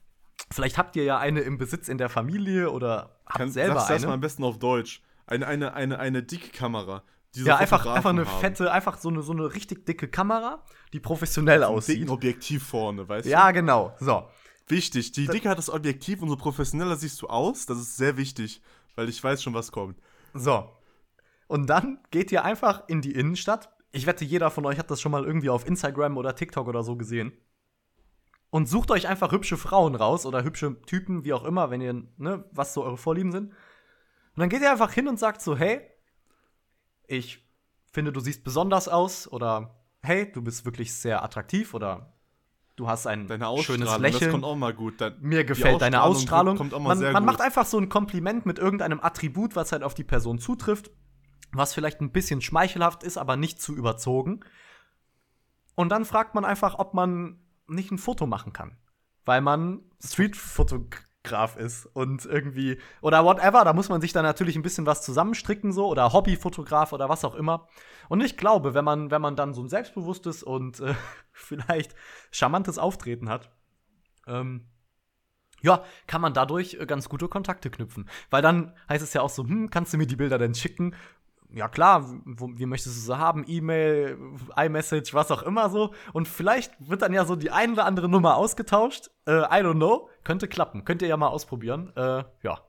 Vielleicht habt ihr ja eine im Besitz in der Familie oder habt kann, selber sagst du das eine. mal am besten auf Deutsch. Eine, eine, eine, eine dicke Kamera. so Ja, einfach, einfach eine haben. fette, einfach so eine, so eine richtig dicke Kamera, die professionell Ein aussieht. dicken Objektiv vorne, weißt Ja, genau. So. du? Wichtig. Die Dicke hat das Objektiv, umso professioneller siehst du aus. Das ist sehr wichtig, weil ich weiß schon, was kommt. So. Und dann geht ihr einfach in die Innenstadt. Ich wette, jeder von euch hat das schon mal irgendwie auf Instagram oder TikTok oder so gesehen. Und sucht euch einfach hübsche Frauen raus oder hübsche Typen, wie auch immer, wenn ihr, ne, was so eure Vorlieben sind. Und dann geht ihr einfach hin und sagt so, hey, ich finde, du siehst besonders aus oder hey, du bist wirklich sehr attraktiv oder du hast ein schönes Lächeln. das kommt auch mal gut. Dann, Mir gefällt deine Ausstrahlung. Kommt auch mal man sehr man gut. macht einfach so ein Kompliment mit irgendeinem Attribut, was halt auf die Person zutrifft, was vielleicht ein bisschen schmeichelhaft ist, aber nicht zu überzogen. Und dann fragt man einfach, ob man nicht ein Foto machen kann. Weil man Streetfotograf ist und irgendwie, oder whatever, da muss man sich dann natürlich ein bisschen was zusammenstricken, so, oder Hobbyfotograf oder was auch immer. Und ich glaube, wenn man, wenn man dann so ein selbstbewusstes und äh, vielleicht charmantes Auftreten hat, ähm, ja, kann man dadurch äh, ganz gute Kontakte knüpfen. Weil dann heißt es ja auch so, hm, kannst du mir die Bilder denn schicken? Ja klar, wo, wie möchtest du sie haben? E-Mail, iMessage, was auch immer so. Und vielleicht wird dann ja so die ein oder andere Nummer ausgetauscht. Äh, I don't know. Könnte klappen. Könnt ihr ja mal ausprobieren. Äh, ja.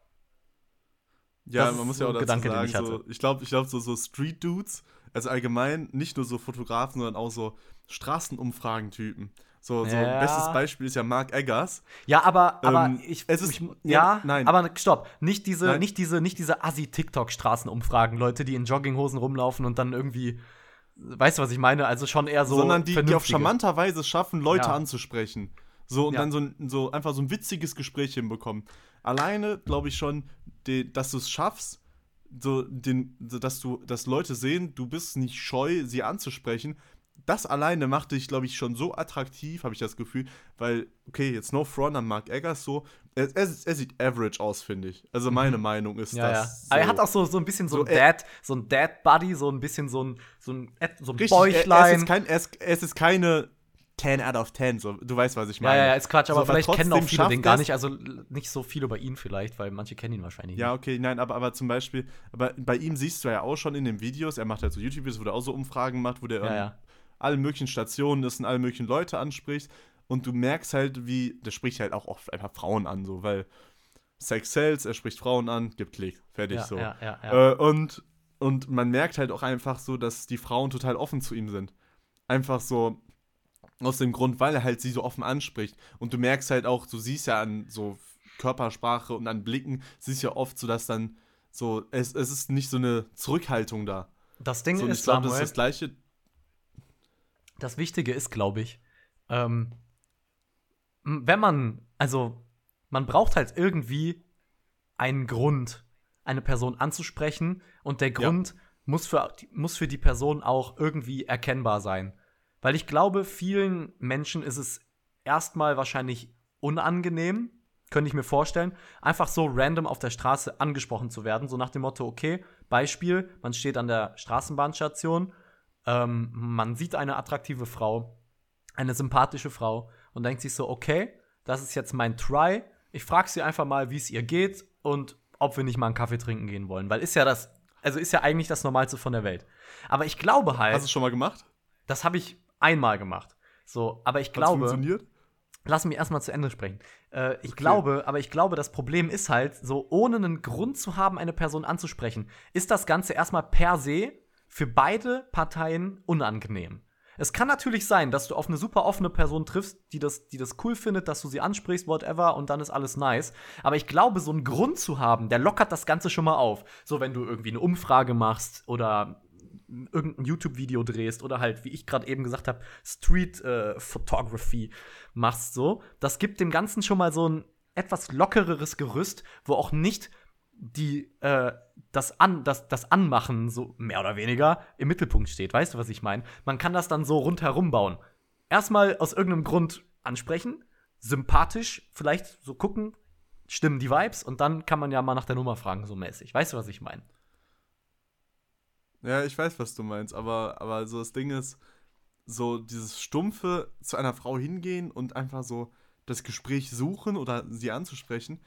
Ja, Das man muss ja auch dazu Gedanke, sagen, ich so, ich glaube, ich glaub, so, so Street Dudes, also allgemein nicht nur so Fotografen, sondern auch so Straßenumfragentypen. So, so Ja. bestes Beispiel ist ja Mark Eggers. Ja, aber, aber Ähm, ich, es ist- ich, ja, nein. aber stopp, nicht diese, Nein. nicht diese, nicht diese Assi-TikTok-Straßenumfragen, Leute, die in Jogginghosen rumlaufen und dann irgendwie, weißt du, was ich meine? Also schon eher so, sondern die, die auf charmanter Weise schaffen, Leute Ja. anzusprechen. So, und Ja. dann so, so einfach so ein witziges Gespräch hinbekommen. Alleine glaube ich schon, die, dass du es schaffst, so den, dass du, dass Leute sehen, du bist nicht scheu, sie anzusprechen. Das alleine macht dich, glaube ich, schon so attraktiv, habe ich das Gefühl, weil, okay, jetzt no front an Mark Eggers so, er, er, er sieht average aus, finde ich. Also meine Meinung ist Mhm. Ja, ja. das. Aber er so. hat auch so, so ein bisschen so, So, ein Dad, so ein Dad-Buddy, so ein bisschen so ein, so ein, so ein Richtig, er, er, ist Bäuchlein. kein, er, ist, er ist keine 10 out of 10, so, du weißt, was ich ja, meine. ja, ja, ist Quatsch, aber So, vielleicht kennen auch viele den gar das- nicht, also nicht so viel über ihn vielleicht, weil manche kennen ihn wahrscheinlich Ja, nicht. okay, nein, aber, aber zum Beispiel, aber bei ihm siehst du ja auch schon in den Videos, er macht halt so YouTube-Videos, wo er auch so Umfragen macht, wo der Ja, ja. Allen möglichen Stationen ist und alle möglichen Leute anspricht und du merkst halt, wie, der spricht halt auch oft einfach Frauen an, so, weil Sex sells, er spricht Frauen an, gibt Klick, fertig Ja, so. ja, ja, ja. Äh, und, und man merkt halt auch einfach so, dass die Frauen total offen zu ihm sind. Einfach so aus dem Grund, weil er halt sie so offen anspricht. Und du merkst halt auch, du siehst ja an so Körpersprache und an Blicken, siehst ja oft so, dass dann so, es, es ist nicht so eine Zurückhaltung da. Das Ding So, ist, ich glaube, das ist das gleiche. Das Wichtige ist, glaube ich, ähm, wenn man, also man braucht halt irgendwie einen Grund, eine Person anzusprechen und der Grund muss, für, muss für die Person auch irgendwie erkennbar sein. Weil ich glaube, vielen Menschen ist es erstmal wahrscheinlich unangenehm, könnte ich mir vorstellen, einfach so random auf der Straße angesprochen zu werden, so nach dem Motto, okay, Beispiel, man steht an der Straßenbahnstation, ähm, man sieht eine attraktive Frau, eine sympathische Frau und denkt sich so, okay, das ist jetzt mein Try. Ich frage sie einfach mal, wie es ihr geht und ob wir nicht mal einen Kaffee trinken gehen wollen, weil ist ja das, also ist ja eigentlich das Normalste von der Welt. Aber ich glaube halt, Hast du es schon mal gemacht? das habe ich einmal gemacht. So, aber ich Hat's glaube, funktioniert? lass mich erstmal zu Ende sprechen. Äh, ich glaube, aber ich glaube, das Problem ist halt, so ohne einen Grund zu haben, eine Person anzusprechen, ist das Ganze erstmal per se für beide Parteien unangenehm. Es kann natürlich sein, dass du auf eine super offene Person triffst, die das, die das cool findet, dass du sie ansprichst, whatever, und dann ist alles nice. Aber ich glaube, so einen Grund zu haben, der lockert das Ganze schon mal auf. So, wenn du irgendwie eine Umfrage machst oder irgendein YouTube-Video drehst oder halt, wie ich gerade eben gesagt habe, Street äh, Photography machst so. Das gibt dem Ganzen schon mal so ein etwas lockereres Gerüst, wo auch nicht die, äh, das, An, das, das Anmachen so mehr oder weniger im Mittelpunkt steht. Weißt du, was ich meine? Man kann das dann so rundherum bauen. Erstmal aus irgendeinem Grund ansprechen, sympathisch, vielleicht so gucken, stimmen die Vibes und dann kann man ja mal nach der Nummer fragen, so mäßig. Weißt du, was ich meine? Ja, ich weiß, was du meinst, aber, aber so das Ding ist, so dieses stumpfe zu einer Frau hingehen und einfach so das Gespräch suchen oder sie anzusprechen.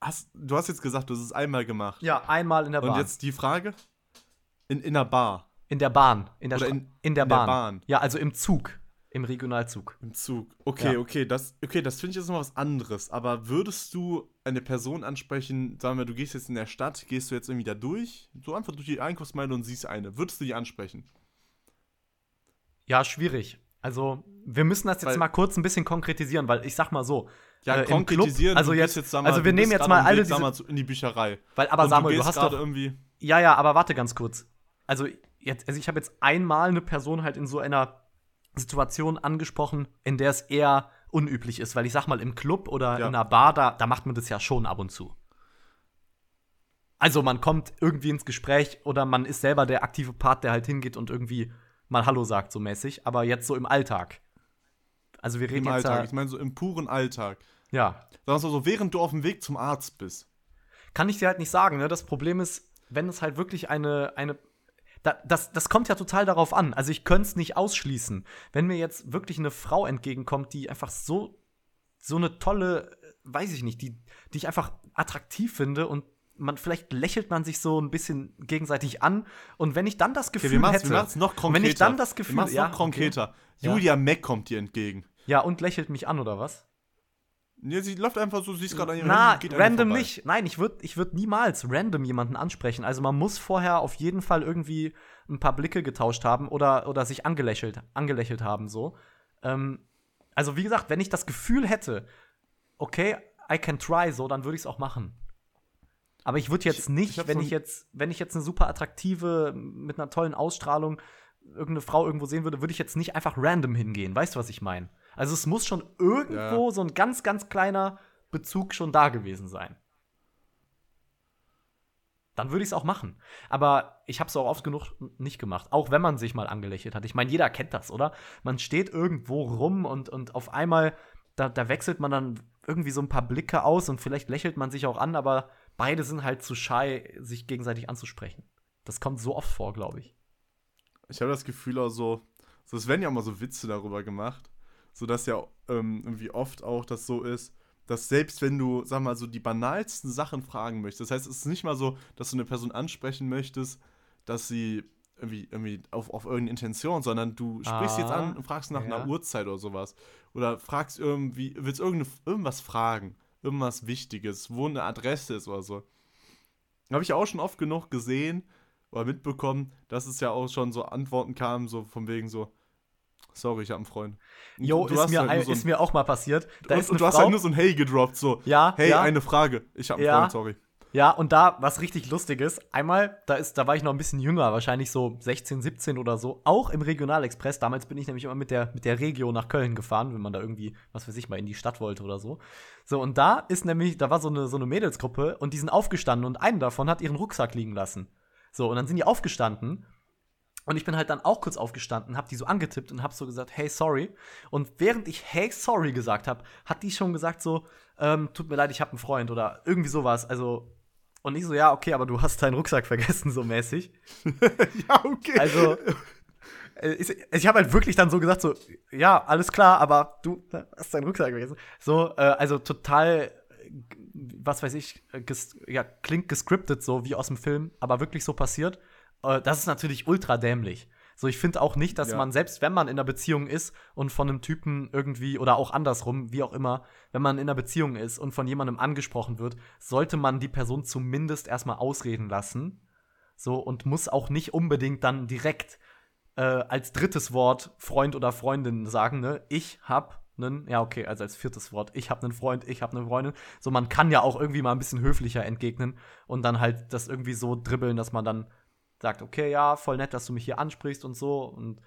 Hast, du hast jetzt gesagt, du hast es einmal gemacht. Ja, einmal in der Bahn. Und jetzt die Frage? In, in einer Bar. In der Bahn. In der, Oder in- in der, in der Bahn. Bahn. Ja, also im Zug. Im Regionalzug. Im Zug. Okay, Ja. okay, das, okay, das finde ich jetzt noch was anderes. Aber würdest du eine Person ansprechen, sagen wir, du gehst jetzt in der Stadt, gehst du jetzt irgendwie da durch, so einfach durch die Einkaufsmeile und siehst eine. Würdest du die ansprechen? Ja, schwierig. Also, wir müssen das jetzt Weil- mal kurz ein bisschen konkretisieren, weil ich sag mal so. Ja, äh, im konkretisieren. Club, also jetzt, sag mal, also wir nehmen jetzt mal alle diese, mal, in die Bücherei. weil aber und Samuel, du du, hast doch, irgendwie. ja, ja, aber warte ganz kurz. Also jetzt, also ich habe jetzt einmal eine Person halt in so einer Situation angesprochen, in der es eher unüblich ist, weil ich sag mal im Club oder Ja. in einer Bar, da, da macht man das ja schon ab und zu. Also man kommt irgendwie ins Gespräch oder man ist selber der aktive Part, der halt hingeht und irgendwie mal Hallo sagt, so mäßig. Aber jetzt so im Alltag. Also wir reden Im jetzt Alltag. da- Ich meine, so im puren Alltag. ja, wir mal so, während du auf dem Weg zum Arzt bist. kann ich dir halt nicht sagen. Ne? Das Problem ist, wenn es halt wirklich eine, eine da, das, das kommt ja total darauf an. Also ich könnte es nicht ausschließen. Wenn mir jetzt wirklich eine Frau entgegenkommt, die einfach so, so eine tolle, äh, weiß ich nicht, die, die ich einfach attraktiv finde und man, vielleicht lächelt man sich so ein bisschen gegenseitig an und wenn ich dann das Gefühl Okay, wir machen hätte, wir machen's noch konkreter. wenn ich dann das Gefühl, wir machen's ja, noch konkreter. Ja. Julia Mack kommt dir entgegen. ja und lächelt mich an oder was? Ja, sie läuft einfach so, sie ist gerade an ihrem Na, ihr random nicht. Nein, ich würde ich würd niemals random jemanden ansprechen. Also man muss vorher auf jeden Fall irgendwie ein paar Blicke getauscht haben oder, oder sich angelächelt, angelächelt haben, so. Ähm, also wie gesagt, wenn ich das Gefühl hätte, okay, I can try, so, dann würde ich es auch machen. Aber ich würde jetzt Ich- nicht, ich wenn so ich jetzt, wenn ich jetzt eine super attraktive, mit einer tollen Ausstrahlung irgendeine Frau irgendwo sehen würde, würde ich jetzt nicht einfach random hingehen. Weißt du, was ich meine? Also es muss schon irgendwo so ein ganz, ganz kleiner Bezug schon da gewesen sein. Dann würde ich es auch machen. Aber ich habe es auch oft genug nicht gemacht. Auch wenn man sich mal angelächelt hat. Ich meine, jeder kennt das, oder? Man steht irgendwo rum und, und auf einmal, da, da wechselt man dann irgendwie so ein paar Blicke aus und vielleicht lächelt man sich auch an, aber beide sind halt zu shy, sich gegenseitig anzusprechen. Das kommt so oft vor, glaube ich. Ich habe das Gefühl auch so, so, es werden ja auch mal so Witze darüber gemacht, so dass ja ähm, irgendwie oft auch das so ist, dass selbst wenn du, sag mal, so die banalsten Sachen fragen möchtest, das heißt, es ist nicht mal so, dass du eine Person ansprechen möchtest, dass sie irgendwie, irgendwie auf, auf irgendeine Intention, sondern du sprichst Ah, jetzt an und fragst nach ja. einer Uhrzeit oder sowas. Oder fragst irgendwie, willst irgendwas fragen, irgendwas Wichtiges, wo eine Adresse ist oder so. Habe ich auch schon oft genug gesehen oder mitbekommen, dass es ja auch schon so Antworten kamen, so von wegen so, sorry, ich habe einen Freund. Und Jo, du ist, hast mir, halt so ein- ist mir auch mal passiert. Da und, ist und du hast Frau, halt nur so ein Hey gedroppt, so, ja, hey, ja, eine Frage, ich habe einen Ja. Freund, sorry. Ja, und da, was richtig lustig ist, einmal, da ist, da war ich noch ein bisschen jünger, wahrscheinlich so 16, 17 oder so, auch im Regionalexpress. Damals bin ich nämlich immer mit der, mit der Regio nach Köln gefahren, wenn man da irgendwie, was weiß ich, mal in die Stadt wollte oder so. So, und da ist nämlich, da war so eine, so eine Mädelsgruppe und die sind aufgestanden und eine davon hat ihren Rucksack liegen lassen. So, und dann sind die aufgestanden und ich bin halt dann auch kurz aufgestanden, hab die so angetippt und hab so gesagt, hey, sorry. Und während ich hey, sorry gesagt hab, hat die schon gesagt so, ähm, tut mir leid, ich hab einen Freund oder irgendwie sowas. Also, und ich so, ja, okay, aber du hast deinen Rucksack vergessen, so mäßig. ja, okay. Also, äh, ich, ich habe halt wirklich dann so gesagt, so, ja, alles klar, aber du hast deinen Rucksack vergessen. So, äh, also total, äh, was weiß ich, äh, ges ja, klingt gescriptet, so wie aus dem Film, aber wirklich so passiert. Äh, das ist natürlich ultra dämlich. So, ich finde auch nicht, dass Ja. man, selbst wenn man in einer Beziehung ist und von einem Typen irgendwie oder auch andersrum, wie auch immer, wenn man in einer Beziehung ist und von jemandem angesprochen wird, sollte man die Person zumindest erstmal ausreden lassen. So, und muss auch nicht unbedingt dann direkt äh, als drittes Wort Freund oder Freundin sagen, ne? Ich hab einen, ja, okay, also als viertes Wort, ich hab einen Freund, ich hab eine Freundin. So, man kann ja auch irgendwie mal ein bisschen höflicher entgegnen und dann halt das irgendwie so dribbeln, dass man dann sagt, okay, ja, voll nett, dass du mich hier ansprichst und so und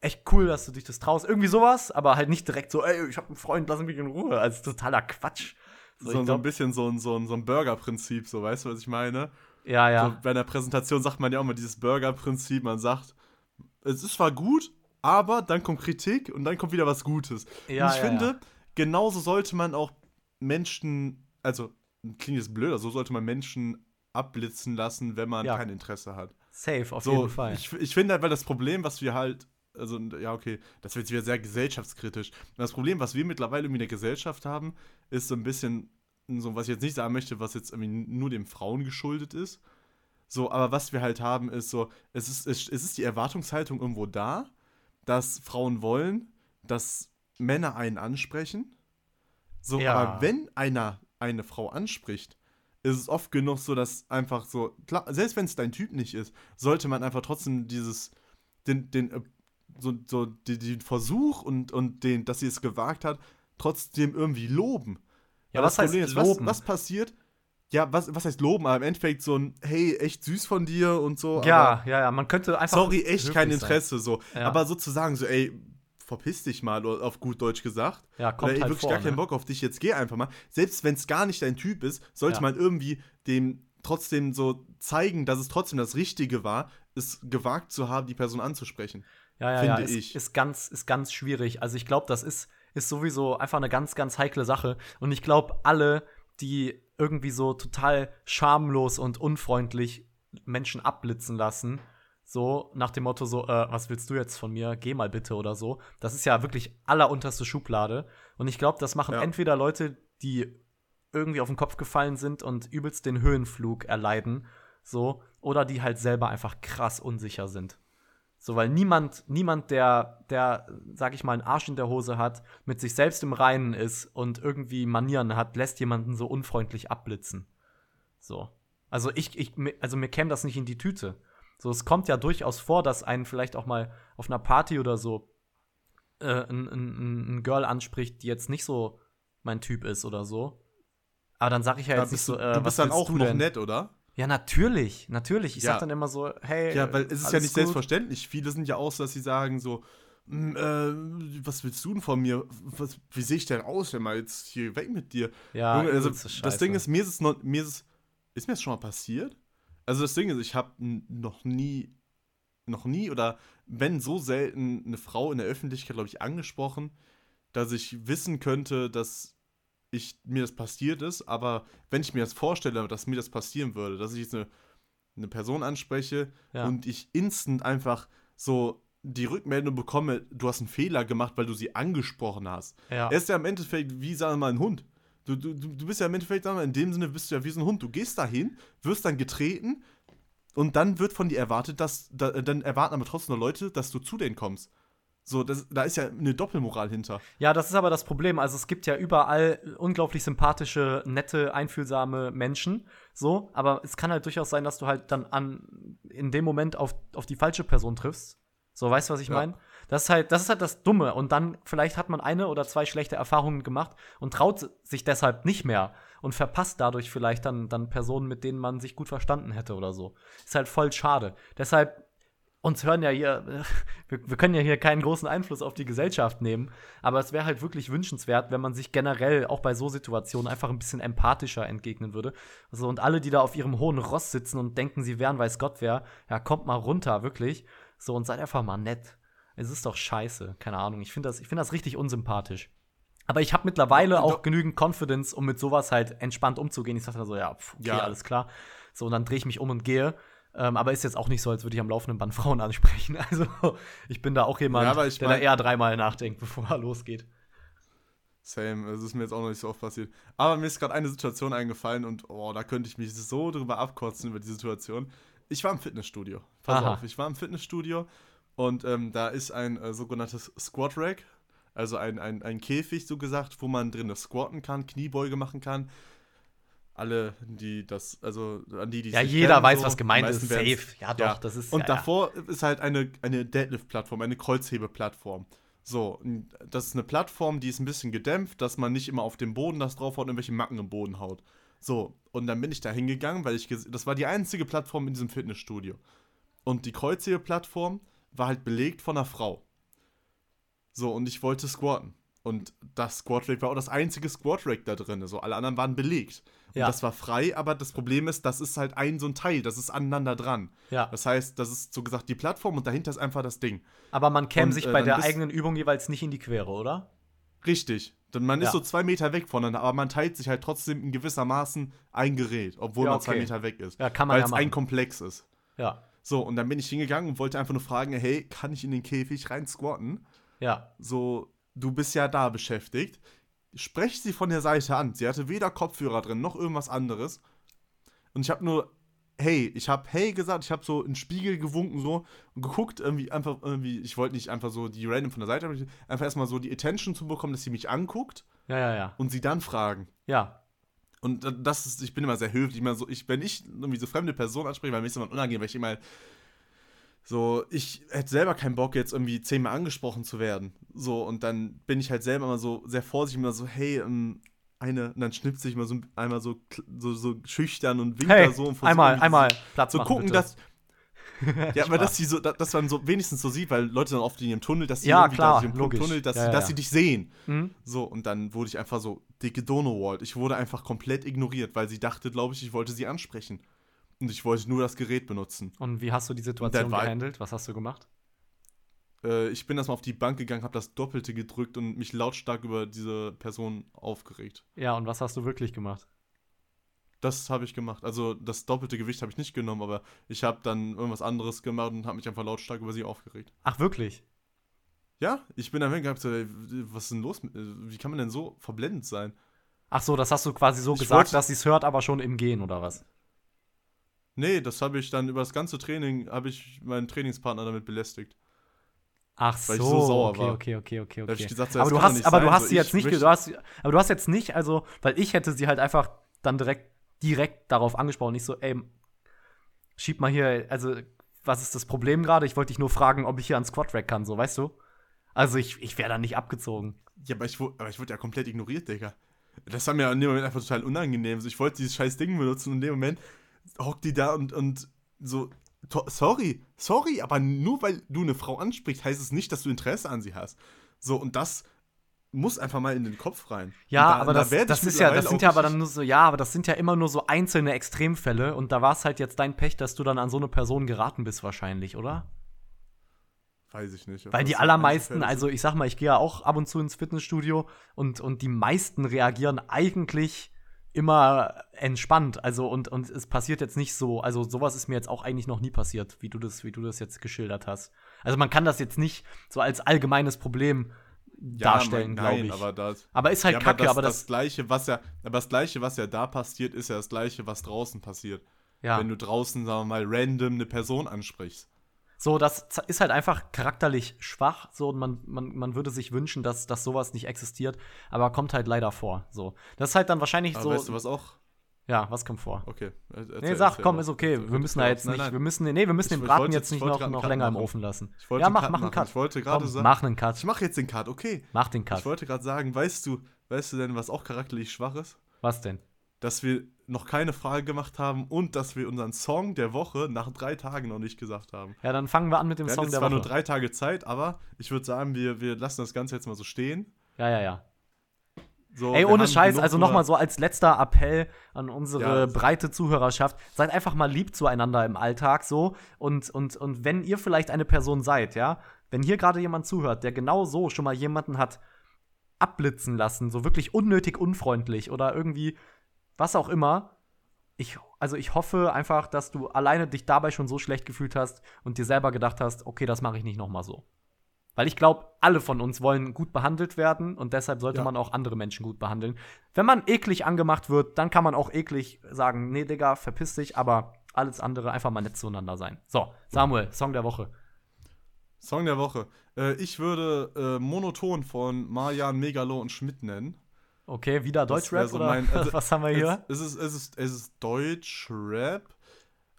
echt cool, dass du dich das traust. Irgendwie sowas, aber halt nicht direkt so, ey, ich hab einen Freund, lass mich in Ruhe. Also totaler Quatsch. so, ich so ein bisschen so ein, so ein, so ein Burger-Prinzip, so, weißt du, was ich meine? ja, ja. So, bei einer Präsentation sagt man ja auch mal dieses Burger-Prinzip, man sagt, es ist zwar gut, aber dann kommt Kritik und dann kommt wieder was Gutes. Ja, und ich ja, finde, ja. genauso sollte man auch Menschen, also klingt jetzt blöd, so sollte man Menschen abblitzen lassen, wenn man kein Interesse hat. Safe, auf So, jeden Fall. Ich, ich finde halt, weil das Problem, was wir halt, also ja, okay, das wird jetzt wieder sehr gesellschaftskritisch. Und das Problem, was wir mittlerweile irgendwie in der Gesellschaft haben, ist so ein bisschen, so was ich jetzt nicht sagen möchte, was jetzt irgendwie nur den Frauen geschuldet ist. So, aber was wir halt haben, ist so, es ist, es, es ist die Erwartungshaltung irgendwo da, dass Frauen wollen, dass Männer einen ansprechen. So, Ja. aber wenn einer eine Frau anspricht, ist es oft genug so, dass einfach so, klar, selbst wenn es dein Typ nicht ist, sollte man einfach trotzdem dieses, den, den, äh, so, so die, den Versuch und, und den, dass sie es gewagt hat, trotzdem irgendwie loben. Ja, Weil was das heißt ist, loben? Was, was passiert? Ja, was, was heißt loben? Aber im Endeffekt so ein, hey, echt süß von dir und so. ja, ja, ja, man könnte einfach. Sorry, echt kein sein. Interesse, so. Ja. Aber sozusagen so, ey, verpiss dich mal, auf gut Deutsch gesagt. Ja, kommt Oder halt wirklich vor, gar keinen ne? Bock auf dich, jetzt geh einfach mal. Selbst wenn es gar nicht dein Typ ist, sollte Ja. man irgendwie dem trotzdem so zeigen, dass es trotzdem das Richtige war, es gewagt zu haben, die Person anzusprechen. Ja, ja, finde ja, ist, ich. Ist ganz, ist ganz schwierig. Also ich glaube, das ist, ist sowieso einfach eine ganz, ganz heikle Sache. Und ich glaube, alle, die irgendwie so total schamlos und unfreundlich Menschen abblitzen lassen, so nach dem Motto so, äh, was willst du jetzt von mir? Geh mal bitte oder so. Das ist ja wirklich allerunterste Schublade. Und ich glaube, das machen Ja. entweder Leute, die irgendwie auf den Kopf gefallen sind und übelst den Höhenflug erleiden, so, oder die halt selber einfach krass unsicher sind. So, weil niemand, niemand, der, der, sag ich mal, einen Arsch in der Hose hat, mit sich selbst im Reinen ist und irgendwie Manieren hat, lässt jemanden so unfreundlich abblitzen. So. Also ich, ich, also mir käme das nicht in die Tüte. So, es kommt ja durchaus vor, dass einen vielleicht auch mal auf einer Party oder so äh, ein, ein, ein Girl anspricht, die jetzt nicht so mein Typ ist oder so. Aber dann sag ich ja jetzt nicht so, du, äh, du was bist dann auch noch nett, oder? Ja, natürlich, natürlich. Ich Ja. sag dann immer so, hey. Ja, weil es ist ja nicht gut? selbstverständlich. Viele sind ja auch so, dass sie sagen so, "Mm, äh, was willst du denn von mir? Was, wie sehe ich denn aus, wenn mal jetzt hier weg mit dir? Ja, also das. Ding ist, mir ist es noch, mir ist es, ist mir das schon mal passiert? Also das Ding ist, ich habe noch nie, noch nie oder wenn so selten eine Frau in der Öffentlichkeit, glaube ich, angesprochen, dass ich wissen könnte, dass ich mir das passiert ist, aber wenn ich mir das vorstelle, dass mir das passieren würde, dass ich jetzt eine, eine Person anspreche Ja. und ich instant einfach so die Rückmeldung bekomme, du hast einen Fehler gemacht, weil du sie angesprochen hast. ja. Er ist ja im Endeffekt wie, sagen wir mal, ein Hund. Du, du, du bist ja im Endeffekt, in dem Sinne bist du ja wie so ein Hund. Du gehst dahin, wirst dann getreten und dann wird von dir erwartet, dass, da, dann erwarten aber trotzdem noch Leute, dass du zu denen kommst. So, das, da ist ja eine Doppelmoral hinter. Ja, das ist aber das Problem. Also es gibt ja überall unglaublich sympathische, nette, einfühlsame Menschen. So, aber es kann halt durchaus sein, dass du halt dann an in dem Moment auf, auf die falsche Person triffst. So, weißt du, was ich Ja. meine? Das ist halt, das ist halt das Dumme. Und dann vielleicht hat man eine oder zwei schlechte Erfahrungen gemacht und traut sich deshalb nicht mehr und verpasst dadurch vielleicht dann, dann Personen, mit denen man sich gut verstanden hätte oder so. Ist halt voll schade. Deshalb uns hören ja hier, wir, wir können ja hier keinen großen Einfluss auf die Gesellschaft nehmen, aber es wäre halt wirklich wünschenswert, wenn man sich generell auch bei so Situationen einfach ein bisschen empathischer entgegnen würde. Also, und alle, die da auf ihrem hohen Ross sitzen und denken, sie wären weiß Gott wer, ja, kommt mal runter, wirklich. So, und seid einfach mal nett. Es ist doch scheiße, keine Ahnung. Ich finde das, ich find das richtig unsympathisch. Aber ich habe mittlerweile auch genügend Confidence, um mit sowas halt entspannt umzugehen. Ich sage dann so, ja, pf, okay, Ja. alles klar. So, und dann drehe ich mich um und gehe. Ähm, aber ist jetzt auch nicht so, als würde ich am laufenden Band Frauen ansprechen. Also, ich bin da auch jemand, Ja, aber ich der da eher dreimal nachdenkt, bevor er losgeht. Same, es ist mir jetzt auch noch nicht so oft passiert. Aber mir ist gerade eine Situation eingefallen und oh, da könnte ich mich so drüber abkotzen über die Situation. Ich war im Fitnessstudio. Pass Aha. auf, ich war im Fitnessstudio und ähm, da ist ein äh, sogenanntes Squat Rack, also ein, ein, ein Käfig, so gesagt, wo man drin squatten kann, Kniebeuge machen kann. Alle, die das, also an die, die Ja, jeder kennen, weiß, so, was gemeint ist. Safe. Ja, doch, das ist. und ja, davor ist halt eine, eine Deadlift-Plattform, eine Kreuzhebeplattform. So, das ist eine Plattform, die ist ein bisschen gedämpft, dass man nicht immer auf dem Boden das drauf haut und irgendwelche Macken im Boden haut. So, und dann bin ich da hingegangen, weil ich, das war die einzige Plattform in diesem Fitnessstudio. Und die Kreuzhebeplattform war halt belegt von einer Frau. So, und ich wollte squatten. Und das Squat Rack war auch das einzige Squat Rack da drin. So, alle anderen waren belegt. Und Ja. das war frei, aber das Problem ist, das ist halt ein so ein Teil, das ist aneinander dran. ja. Das heißt, das ist so gesagt die Plattform und dahinter ist einfach das Ding. Aber man käme und, sich äh, bei dann der eigenen Übung jeweils nicht in die Quere, oder? Richtig. Denn man ist Ja. so zwei Meter weg voneinander, aber man teilt sich halt trotzdem in gewissermaßen ein Gerät, obwohl Ja, man zwei okay. Meter weg ist. Ja, kann man Weil es ein Komplex ist. Ja. So, und dann bin ich hingegangen und wollte einfach nur fragen, hey, kann ich in den Käfig rein squatten? Ja. So, du bist ja da beschäftigt. Sprech sie von der Seite an. Sie hatte weder Kopfhörer drin, noch irgendwas anderes. Und ich habe nur hey, ich habe hey gesagt, ich habe so in den Spiegel gewunken so und geguckt, irgendwie einfach irgendwie, ich wollte nicht einfach so die random von der Seite, einfach erstmal so die Attention zu bekommen, dass sie mich anguckt. Ja, ja, ja. Und sie dann fragen. Ja. Und das ist, ich bin immer sehr höflich, immer so, ich, wenn ich irgendwie so fremde Personen anspreche, weil mir ist immer unangenehm, weil ich immer so, ich hätte selber keinen Bock, jetzt irgendwie zehnmal angesprochen zu werden. So, und dann bin ich halt selber immer so sehr vorsichtig, immer so, hey, ähm, eine, und dann schnippt sich mal so einmal so, so, so schüchtern und winkt hey, da so und versucht einmal, einmal Platz so machen, gucken, bitte. dass ja, aber dass sie so, dass man so wenigstens so sieht, weil Leute dann oft in ihrem Tunnel, dass sie Ja, klar, da logisch. Tunnel, dass, Ja, sie, dass ja. sie dich sehen. Mhm. So, und dann wurde ich einfach so dicke Donowald. Ich wurde einfach komplett ignoriert, weil sie dachte, glaube ich, ich wollte sie ansprechen. Und ich wollte nur das Gerät benutzen. Und wie hast du die Situation gehandelt? Was hast du gemacht? Äh, ich bin erstmal auf die Bank gegangen, habe das Doppelte gedrückt und mich lautstark über diese Person aufgeregt. Ja, und was hast du wirklich gemacht? Das habe ich gemacht. Also das doppelte Gewicht habe ich nicht genommen, aber ich habe dann irgendwas anderes gemacht und habe mich einfach lautstark über sie aufgeregt. Ach, wirklich? Ja, ich bin da hingegangen, so, ey, was ist denn los? mit- Wie kann man denn so verblendet sein? Ach so, das hast du quasi so Ich gesagt, wollte- dass sie es hört, aber schon im Gehen, oder was? Nee, das habe ich dann über das ganze Training, habe ich meinen Trainingspartner damit belästigt. Ach Weil ich so, so sauer okay, war. okay, okay, okay, okay. gesagt, so, aber du hast, aber du hast so, sie jetzt ich nicht, du hast, aber du hast jetzt nicht, also, weil ich hätte sie halt einfach dann direkt, direkt darauf angesprochen, nicht so, ey, schieb mal hier, also, was ist das Problem gerade? Ich wollte dich nur fragen, ob ich hier ans Squad-Rack kann, so, weißt du? Also, ich, ich wäre da nicht abgezogen. Ja, aber ich, aber ich wurde ja komplett ignoriert, Digga. Das war mir in dem Moment einfach total unangenehm. Ich wollte dieses scheiß Ding benutzen und in dem Moment hockt die da und, und so, sorry, sorry, aber nur weil du eine Frau ansprichst, heißt es nicht, dass du Interesse an sie hast. So, und das muss einfach mal in den Kopf rein. Ja, da- aber da das, das ist ja, das sind ja aber dann nur so, ja, aber das sind ja immer nur so einzelne Extremfälle und da war es halt jetzt dein Pech, dass du dann an so eine Person geraten bist, wahrscheinlich, oder? Weiß ich nicht. Weil die allermeisten, also ich sag mal, ich gehe ja auch ab und zu ins Fitnessstudio und, und die meisten reagieren eigentlich immer entspannt. Also und, und es passiert jetzt nicht so, also sowas ist mir jetzt auch eigentlich noch nie passiert, wie du das, wie du das jetzt geschildert hast. Also man kann das jetzt nicht so als allgemeines Problem sind. darstellen, Ja, glaube ich. Aber, das, Aber ist halt ja, kacke, das, aber das, das, Gleiche, was ja, aber das Gleiche, was ja da passiert, ist ja das Gleiche, was draußen passiert. ja. Wenn du draußen, sagen wir mal, random eine Person ansprichst. So, das ist halt einfach charakterlich schwach. So, und man, man, man würde sich wünschen, dass, dass sowas nicht existiert, aber kommt halt leider vor. So. Das ist halt dann wahrscheinlich Aber so. weißt du was auch? Ja, was kommt vor? Okay. Nee, sag, komm, ist okay. Wir müssen da jetzt nicht, nein. wir müssen, nee, wir müssen Ich- den Braten wollte jetzt nicht noch, noch länger im machen. Ofen lassen. Ich wollte Ja, mach, mach einen. Cut. Ich wollte gerade sagen. mach einen Cut. Ich mache jetzt den Cut, okay. Mach den Cut. Ich wollte gerade sagen, weißt du, weißt du denn, was auch charakterlich schwach ist? Was denn? Dass wir noch keine Frage gemacht haben und dass wir unseren Song der Woche nach drei Tagen noch nicht gesagt haben. Ja, dann fangen wir an mit dem Wir Song haben jetzt der zwar nur Woche. drei Tage Zeit, aber ich würde sagen, wir, wir lassen das Ganze jetzt mal so stehen. Ja, ja, ja. So, Ey, ohne Scheiß, also nochmal so als letzter Appell an unsere Ja. breite Zuhörerschaft, seid einfach mal lieb zueinander im Alltag so und, und, und wenn ihr vielleicht eine Person seid, ja, wenn hier gerade jemand zuhört, der genau so schon mal jemanden hat abblitzen lassen, so wirklich unnötig unfreundlich oder irgendwie was auch immer, ich, also ich hoffe einfach, dass du alleine dich dabei schon so schlecht gefühlt hast und dir selber gedacht hast, okay, das mache ich nicht nochmal so. Weil ich glaube, alle von uns wollen gut behandelt werden und deshalb sollte Ja. man auch andere Menschen gut behandeln. Wenn man eklig angemacht wird, dann kann man auch eklig sagen, nee, Digga, verpiss dich, aber alles andere einfach mal nett zueinander sein. So, Samuel, Song der Woche. Song der Woche. Äh, ich würde äh, Monoton von Marjan, Megalo und Schmidt nennen. Okay, wieder Deutschrap so oder mein- also, was haben wir hier? Es, es, ist, es, ist, es ist Deutsch-Rap,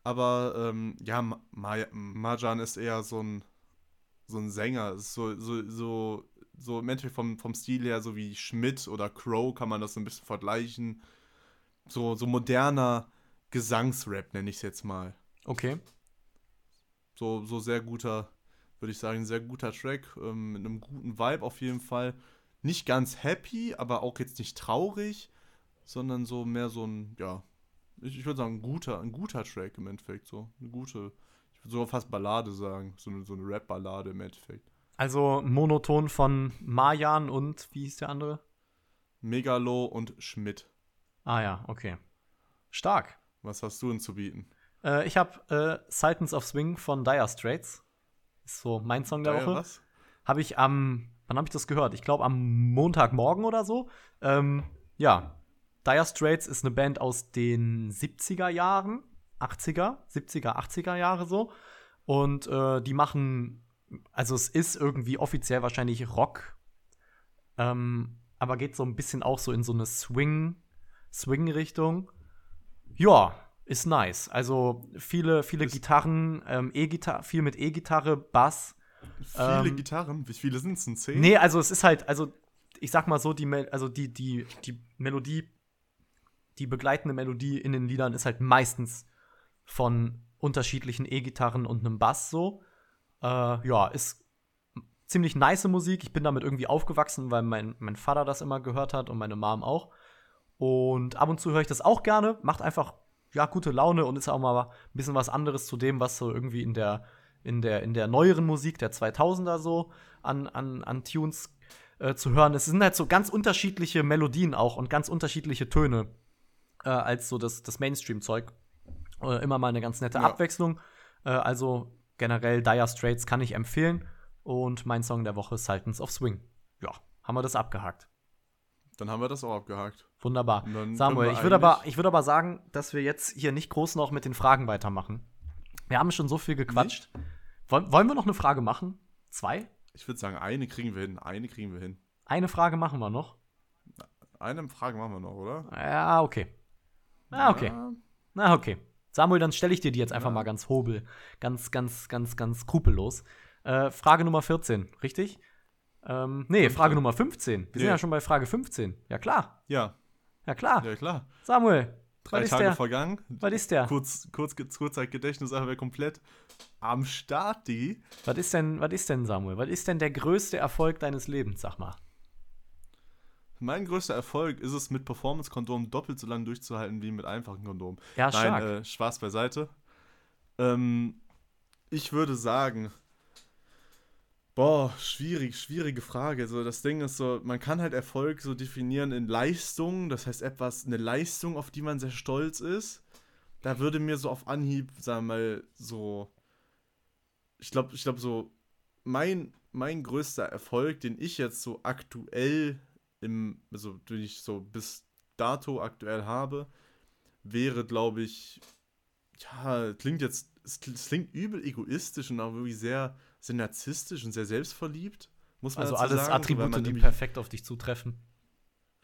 aber ähm, ja, Ma- Ma Marjan ist eher so ein, so ein Sänger. Es ist so, so, so, so im Endeffekt vom, vom Stil her, so wie Schmidt oder Crow kann man das so ein bisschen vergleichen. So, so moderner Gesangsrap nenne ich es jetzt mal. Okay. So, so sehr guter, würde ich sagen, sehr guter Track, ähm, mit einem guten Vibe auf jeden Fall. Nicht ganz happy, aber auch jetzt nicht traurig, sondern so mehr so ein, ja, ich, ich würde sagen, ein guter, ein guter Track im Endeffekt. So, eine gute, ich würde sogar fast Ballade sagen, so eine, so eine Rap-Ballade im Endeffekt. Also monoton von Marjan und wie hieß der andere? Megalo und Schmidt. Ah ja, okay. Stark. Was hast du denn zu bieten? Äh, ich habe äh, Sultans of Swing von Dire Straits. Ist so mein Song der Geil, Woche. was? Habe ich am, wann habe ich das gehört? Ich glaube am Montagmorgen oder so. Ähm, ja, Dire Straits ist eine Band aus den 70er Jahren. 80er, 70er, 80er Jahre so. Und äh, die machen, also es ist irgendwie offiziell wahrscheinlich Rock, ähm, aber geht so ein bisschen auch so in so eine Swing, Swing-Richtung. Ja, ist nice. Also viele, viele Ist- Gitarren, ähm, E-Gitarre, viel mit E-Gitarre, Bass. Viele Ähm, Gitarren, wie viele sind es? Ein Zehn? Nee, also es ist halt, also ich sag mal so, die, Mel also die, die, die Melodie, die begleitende Melodie in den Liedern ist halt meistens von unterschiedlichen E-Gitarren und einem Bass so. Äh, ja, ist ziemlich nice Musik. Ich bin damit irgendwie aufgewachsen, weil mein, mein Vater das immer gehört hat und meine Mom auch. Und ab und zu höre ich das auch gerne. Macht einfach, ja, gute Laune und ist auch mal ein bisschen was anderes zu dem, was so irgendwie in der, in der, in der neueren Musik der 2000er so an, an, an Tunes äh, zu hören. Es sind halt so ganz unterschiedliche Melodien auch und ganz unterschiedliche Töne äh, als so das, das Mainstream-Zeug. Äh, immer mal eine ganz nette Ja. Abwechslung. Äh, also generell Dire Straits kann ich empfehlen. Und mein Song der Woche ist Sultans of Swing. Ja, haben wir das abgehakt. Dann haben wir das auch abgehakt. Wunderbar. Samuel, ich würde aber, ich würde aber sagen, dass wir jetzt hier nicht groß noch mit den Fragen weitermachen. Wir haben schon so viel gequatscht. Woll, wollen wir noch eine Frage machen? Zwei? Ich würde sagen, eine kriegen wir hin. Eine kriegen wir hin. Eine Frage machen wir noch. Eine Frage machen wir noch, oder? Ja, okay. Ah, okay. Na, okay. Samuel, dann stelle ich dir die jetzt einfach Ja. mal ganz hobel. Ganz, ganz, ganz, ganz skrupellos. Äh, Frage Nummer 14, richtig? Ähm, nee, 15. Frage Nummer 15. Wir sind Nee. ja schon bei Frage 15. Ja, klar. ja, Ja, klar. ja, klar. Samuel, Drei Tage der? vergangen. Was ist der? Kurz, kurz, Kurzzeitgedächtnis einfach komplett am Start, die. Was ist denn, was ist denn, Samuel? Was ist denn der größte Erfolg deines Lebens, sag mal? Mein größter Erfolg ist es, mit Performance-Kondomen doppelt so lange durchzuhalten wie mit einfachen Kondomen. Ja, stark. Nein, äh, Spaß beiseite. Ähm, ich würde sagen, boah, schwierig, schwierige Frage. Also das Ding ist so, man kann halt Erfolg so definieren in Leistung, das heißt etwas, eine Leistung, auf die man sehr stolz ist. Da würde mir so auf Anhieb, sagen wir mal, so, ich glaube, ich glaube so, mein, mein größter Erfolg, den ich jetzt so aktuell im, also den ich so bis dato aktuell habe, wäre, glaube ich, ja, klingt jetzt, es klingt, übel egoistisch und auch wirklich sehr, sehr narzisstisch und sehr selbstverliebt, muss man Also alles sagen, Attribute, die irgendwie- perfekt auf dich zutreffen.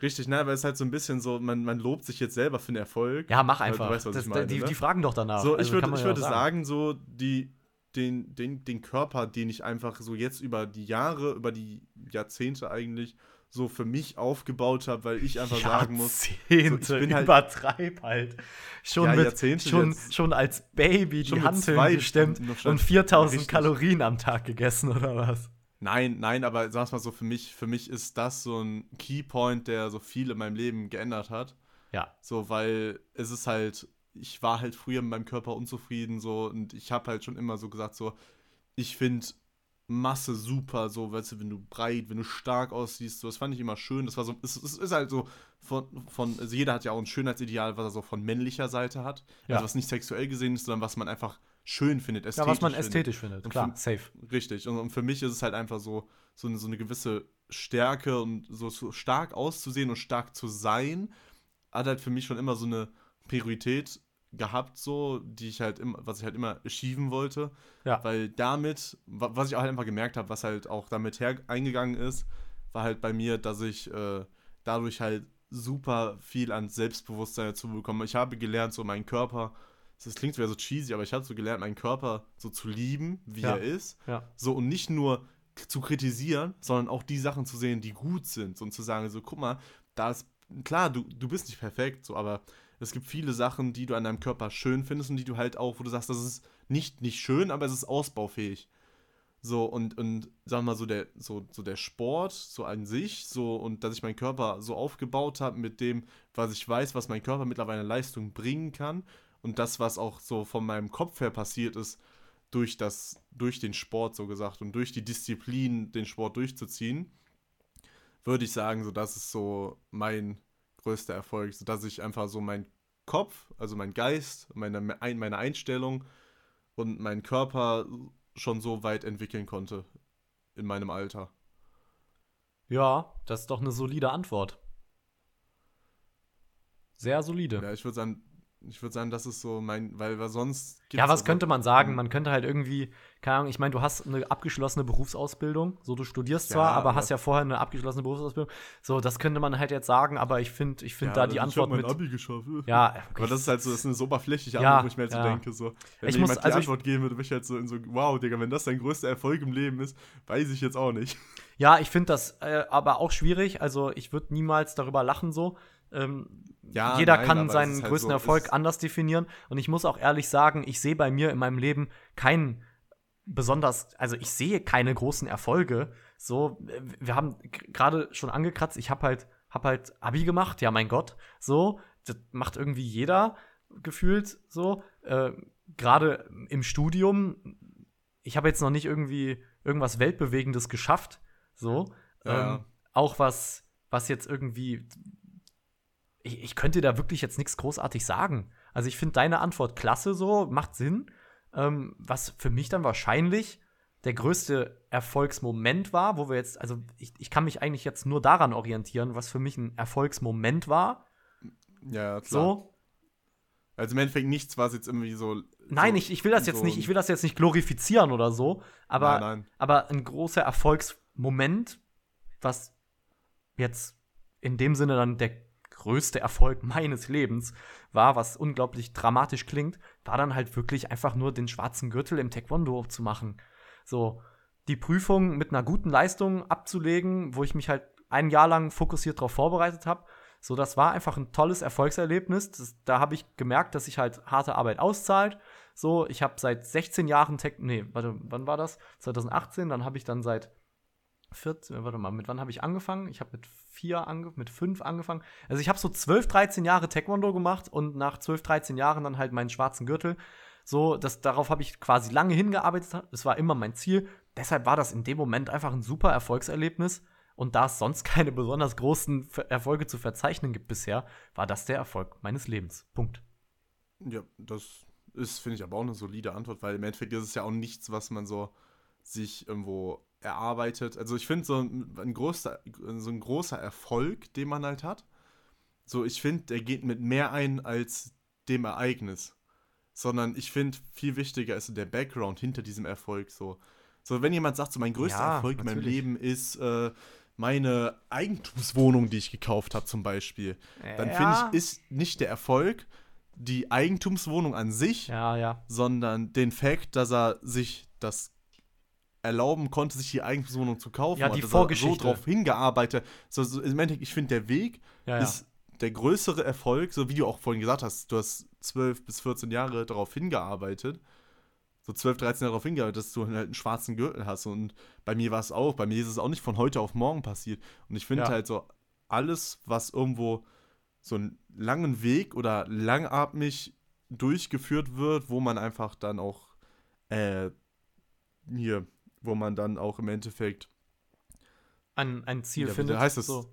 Richtig, ne, weil es halt so ein bisschen so, man, man lobt sich jetzt selber für den Erfolg. Ja, mach einfach. Weißt, was das, ich meine, die, ne? die fragen doch danach. So, ich Also würde, kann man ich ja würde sagen. sagen, so die, den, den, den Körper, den ich einfach so jetzt über die Jahre, über die Jahrzehnte eigentlich so für mich aufgebaut habe, weil ich einfach sagen muss, so, ich bin halt- übertreib halt. Schon, Ja, mit, schon, jetzt. schon als Baby Schon die zwei gestemmt und 4000 Richtig. Kalorien am Tag gegessen, oder was? Nein, nein, aber sag's mal so, für mich, für mich ist das so ein Keypoint, der so viel in meinem Leben geändert hat. Ja. So, weil es ist halt, ich war halt früher mit meinem Körper unzufrieden, so, und ich habe halt schon immer so gesagt, so, ich finde Masse super, so, weißt du, wenn du breit, wenn du stark aussiehst, so, das fand ich immer schön. Das war so, es, es ist halt so von, von, also jeder hat ja auch ein Schönheitsideal, was er so von männlicher Seite hat. Ja. Also was nicht sexuell gesehen ist, sondern was man einfach schön findet, Ja, ästhetisch was man findet. ästhetisch findet. Und Klar, für- safe. Richtig. Und, und für mich ist es halt einfach so, so, eine, so eine gewisse Stärke und so, so stark auszusehen und stark zu sein, hat halt für mich schon immer so eine Priorität gehabt, so, die ich halt immer, was ich halt immer achieven wollte. Ja. Weil damit, wa- was ich auch halt einfach gemerkt habe, was halt auch damit her eingegangen ist, war halt bei mir, dass ich äh, dadurch halt super viel an Selbstbewusstsein dazu bekomme. Ich habe gelernt, so meinen Körper, das klingt wieder so cheesy, aber ich habe so gelernt, meinen Körper so zu lieben, wie Ja. er ist. Ja. So und nicht nur zu kritisieren, sondern auch die Sachen zu sehen, die gut sind. So, und zu sagen, so, guck mal, da ist, klar, du, du bist nicht perfekt, so, aber es gibt viele Sachen, die du an deinem Körper schön findest und die du halt auch, wo du sagst, das ist nicht, nicht schön, aber es ist ausbaufähig. So, und, und sagen wir mal, so der, so, so der Sport, so an sich, so, und dass ich meinen Körper so aufgebaut habe mit dem, was ich weiß, was mein Körper mittlerweile Leistung bringen kann. Und das, was auch so von meinem Kopf her passiert ist, durch das, durch den Sport so gesagt und durch die Disziplin, den Sport durchzuziehen, würde ich sagen, so das ist so mein größter Erfolg, so dass ich einfach so meinen Kopf, also mein Geist, meine, meine Einstellung und meinen Körper schon so weit entwickeln konnte in meinem Alter. Ja, das ist doch eine solide Antwort. Sehr solide. Ja, ich würde sagen, ich würde sagen, das ist so mein, weil, weil sonst Ja, was also- könnte man sagen? Mhm. Man könnte halt irgendwie, keine Ahnung, ich meine, du hast eine abgeschlossene Berufsausbildung, so du studierst zwar, Ja, aber aber- hast ja vorher eine abgeschlossene Berufsausbildung. So, das könnte man halt jetzt sagen, aber ich finde, ich finde da die ich Antwort hab mein mit. Abi geschafft. Ja, Aber das ist halt so, das ist eine so oberflächliche Ja, Antwort, wo ich mir halt so ja. denke, so, wenn Ich mir muss- jemand die also ich- Antwort geben würde, bin ich halt so so, wow, Digga, wenn das dein größter Erfolg im Leben ist, weiß ich jetzt auch nicht. Ja, ich finde das äh, aber auch schwierig. Also ich würde niemals darüber lachen so. Ähm, Ja, jeder nein, kann seinen halt größten so, Erfolg anders definieren. Und ich muss auch ehrlich sagen, ich sehe bei mir in meinem Leben keinen besonders, also ich sehe keine großen Erfolge. So, wir haben gerade schon angekratzt, ich habe halt, hab halt Abi gemacht, ja mein Gott, so, das macht irgendwie jeder gefühlt so. Äh, gerade im Studium, ich habe jetzt noch nicht irgendwie irgendwas Weltbewegendes geschafft, so. Ja. Ähm, auch was, was jetzt irgendwie. Ich, ich könnte da wirklich jetzt nichts großartig sagen. Also ich finde deine Antwort klasse so, macht Sinn. Ähm, was für mich dann wahrscheinlich der größte Erfolgsmoment war, wo wir jetzt, also ich, ich kann mich eigentlich jetzt nur daran orientieren, was für mich ein Erfolgsmoment war. Ja, klar. So. Also im Endeffekt nichts, was jetzt irgendwie so. Nein, so, ich, ich will das jetzt so nicht, ich will das jetzt nicht glorifizieren oder so, aber, Nein, nein. aber ein großer Erfolgsmoment, was jetzt in dem Sinne dann der größte Erfolg meines Lebens war, was unglaublich dramatisch klingt, war dann halt wirklich einfach nur den schwarzen Gürtel im Taekwondo zu machen. So, die Prüfung mit einer guten Leistung abzulegen, wo ich mich halt ein Jahr lang fokussiert darauf vorbereitet habe. So, das war einfach ein tolles Erfolgserlebnis. Das, da habe ich gemerkt, dass sich halt harte Arbeit auszahlt. So, ich habe seit 16 Jahren Tech, nee, warte, wann war das? 2018, dann habe ich dann seit 14, warte mal, mit wann habe ich angefangen? Ich habe mit vier ange mit fünf angefangen. Also ich habe so 12, 13 Jahre Taekwondo gemacht und nach 12, 13 Jahren dann halt meinen schwarzen Gürtel. So, das, darauf habe ich quasi lange hingearbeitet. Das war immer mein Ziel. Deshalb war das in dem Moment einfach ein super Erfolgserlebnis. Und da es sonst keine besonders großen Erfolge zu verzeichnen gibt bisher, war das der Erfolg meines Lebens. Punkt. Ja, das ist, finde ich, aber auch eine solide Antwort, weil im Endeffekt ist es ja auch nichts, was man so sich irgendwo erarbeitet. Also ich finde so ein, großer, so ein großer Erfolg, den man halt hat, so ich finde, der geht mit mehr ein als dem Ereignis. Sondern ich finde, viel wichtiger ist so der Background hinter diesem Erfolg. So, so wenn jemand sagt, so mein größter Ja, Erfolg in meinem natürlich. Leben ist äh, meine Eigentumswohnung, die ich gekauft habe, zum Beispiel. Dann finde ich, ist nicht der Erfolg die Eigentumswohnung an sich, Ja, ja. sondern den Fakt, dass er sich das erlauben konnte, sich die Eigentumswohnung zu kaufen. Ja, die dass Vorgeschichte. So drauf hingearbeitet. So, so, Im Endeffekt, ich finde, der Weg Ja, ja. ist der größere Erfolg, so wie du auch vorhin gesagt hast, du hast 12 bis 14 Jahre darauf hingearbeitet. So 12, 13 Jahre darauf hingearbeitet, dass du halt einen schwarzen Gürtel hast. Und bei mir war es auch, bei mir ist es auch nicht von heute auf morgen passiert. Und ich finde Ja. halt so, alles, was irgendwo so einen langen Weg oder langatmig durchgeführt wird, wo man einfach dann auch äh, hier, wo man dann auch im Endeffekt ein, ein Ziel Ja, findet. heißt es? So.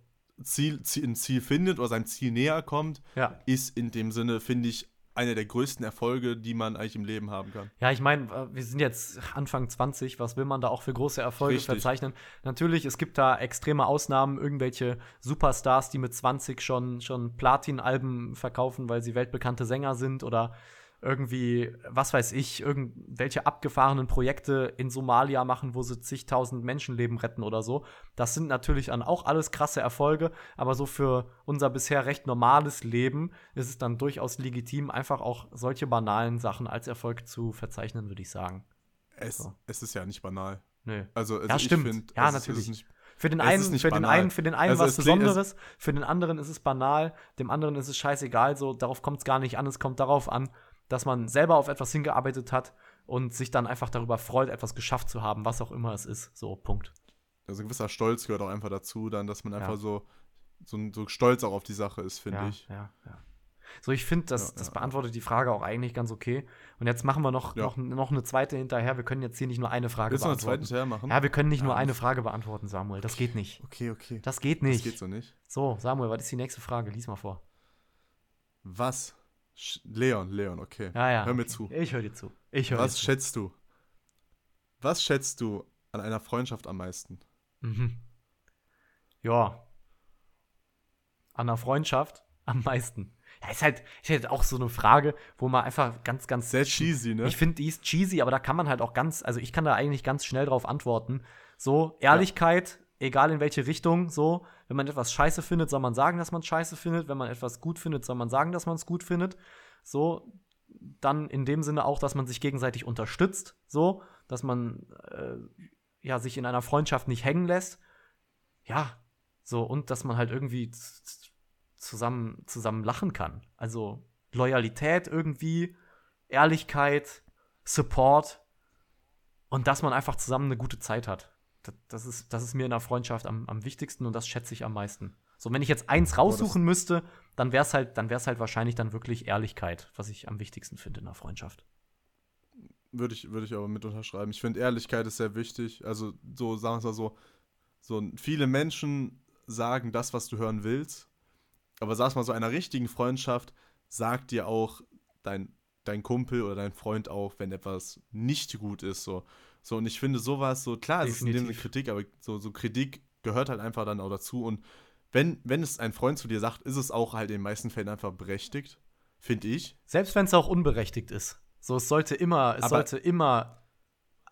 Ziel, Ziel, ein Ziel findet oder seinem Ziel näher kommt, Ja. ist in dem Sinne, finde ich, einer der größten Erfolge, die man eigentlich im Leben haben kann. Ja, ich meine, wir sind jetzt Anfang 20, was will man da auch für große Erfolge Richtig. verzeichnen? Natürlich, es gibt da extreme Ausnahmen, irgendwelche Superstars, die mit 20 schon, schon Platin-Alben verkaufen, weil sie weltbekannte Sänger sind oder irgendwie, was weiß ich, irgendwelche abgefahrenen Projekte in Somalia machen, wo sie zigtausend Menschenleben retten oder so. Das sind natürlich dann auch alles krasse Erfolge, aber so für unser bisher recht normales Leben ist es dann durchaus legitim, einfach auch solche banalen Sachen als Erfolg zu verzeichnen, würde ich sagen. Es, So. es ist ja nicht banal. Nö. Also, also Ja, stimmt. find, Ja, natürlich. Für den einen, für den einen, für den einen Also was Besonderes, für den anderen ist es banal, dem anderen ist es scheißegal, so darauf kommt es gar nicht an, es kommt darauf an, dass man selber auf etwas hingearbeitet hat und sich dann einfach darüber freut, etwas geschafft zu haben, was auch immer es ist. So, Punkt. also ein gewisser Stolz gehört auch einfach dazu, dann, dass man einfach Ja. so, so, so stolz auch auf die Sache ist, finde ja, ich. Ja, ja. So, ich finde, das, Ja, das beantwortet die Frage auch eigentlich ganz okay. Und jetzt machen wir noch, Ja. noch, noch eine zweite hinterher. Wir können jetzt hier nicht nur eine Frage Willst du noch einen zweiten beantworten. Teil machen? Ja, wir können nicht nur Ja, eine das- Frage beantworten, Samuel. Das geht nicht. Okay, okay. Das geht Das nicht. geht so nicht. So, Samuel, was ist die nächste Frage? Lies mal vor. Was? Leon, Leon, okay. Ja, ja. Hör mir okay. zu. Ich höre dir zu. Ich dir Was zu. schätzt du? Was schätzt du an einer Freundschaft am meisten? Mhm. Ja. An einer Freundschaft am meisten. Ja, ist halt, ist halt auch so eine Frage, wo man einfach ganz, ganz. Sehr cheesy, ne? Ich finde, die ist cheesy, aber da kann man halt auch ganz, also ich kann da eigentlich ganz schnell drauf antworten. So, Ehrlichkeit. Egal in welche Richtung, so, wenn man etwas scheiße findet, soll man sagen, dass man scheiße findet. Wenn man etwas gut findet, soll man sagen, dass man es gut findet. So, dann in dem Sinne auch, dass man sich gegenseitig unterstützt, so, dass man äh, ja sich in einer Freundschaft nicht hängen lässt. Ja, so, und dass man halt irgendwie zusammen, zusammen lachen kann. Also Loyalität irgendwie, Ehrlichkeit, Support und dass man einfach zusammen eine gute Zeit hat. Das, ist, das ist mir in der Freundschaft am, am wichtigsten und das schätze ich am meisten. So, wenn ich jetzt eins raussuchen müsste, dann wäre es halt, dann wäre halt wahrscheinlich dann wirklich Ehrlichkeit, was ich am wichtigsten finde in der Freundschaft. Würde ich, würde ich aber mit unterschreiben. Ich finde, Ehrlichkeit ist sehr wichtig. Also, so, sagen wir es mal so, so viele Menschen sagen das, was du hören willst. Aber sag mal, so einer richtigen Freundschaft sagt dir auch dein, dein Kumpel oder dein Freund auch, wenn etwas nicht gut ist. So, so und ich finde sowas so, klar, es ist in dem Kritik, aber so, so Kritik gehört halt einfach dann auch dazu. Und wenn, wenn es ein Freund zu dir sagt, ist es auch halt in den meisten Fällen einfach berechtigt, finde ich. Selbst wenn es auch unberechtigt ist. So, es sollte immer, es Aber sollte immer,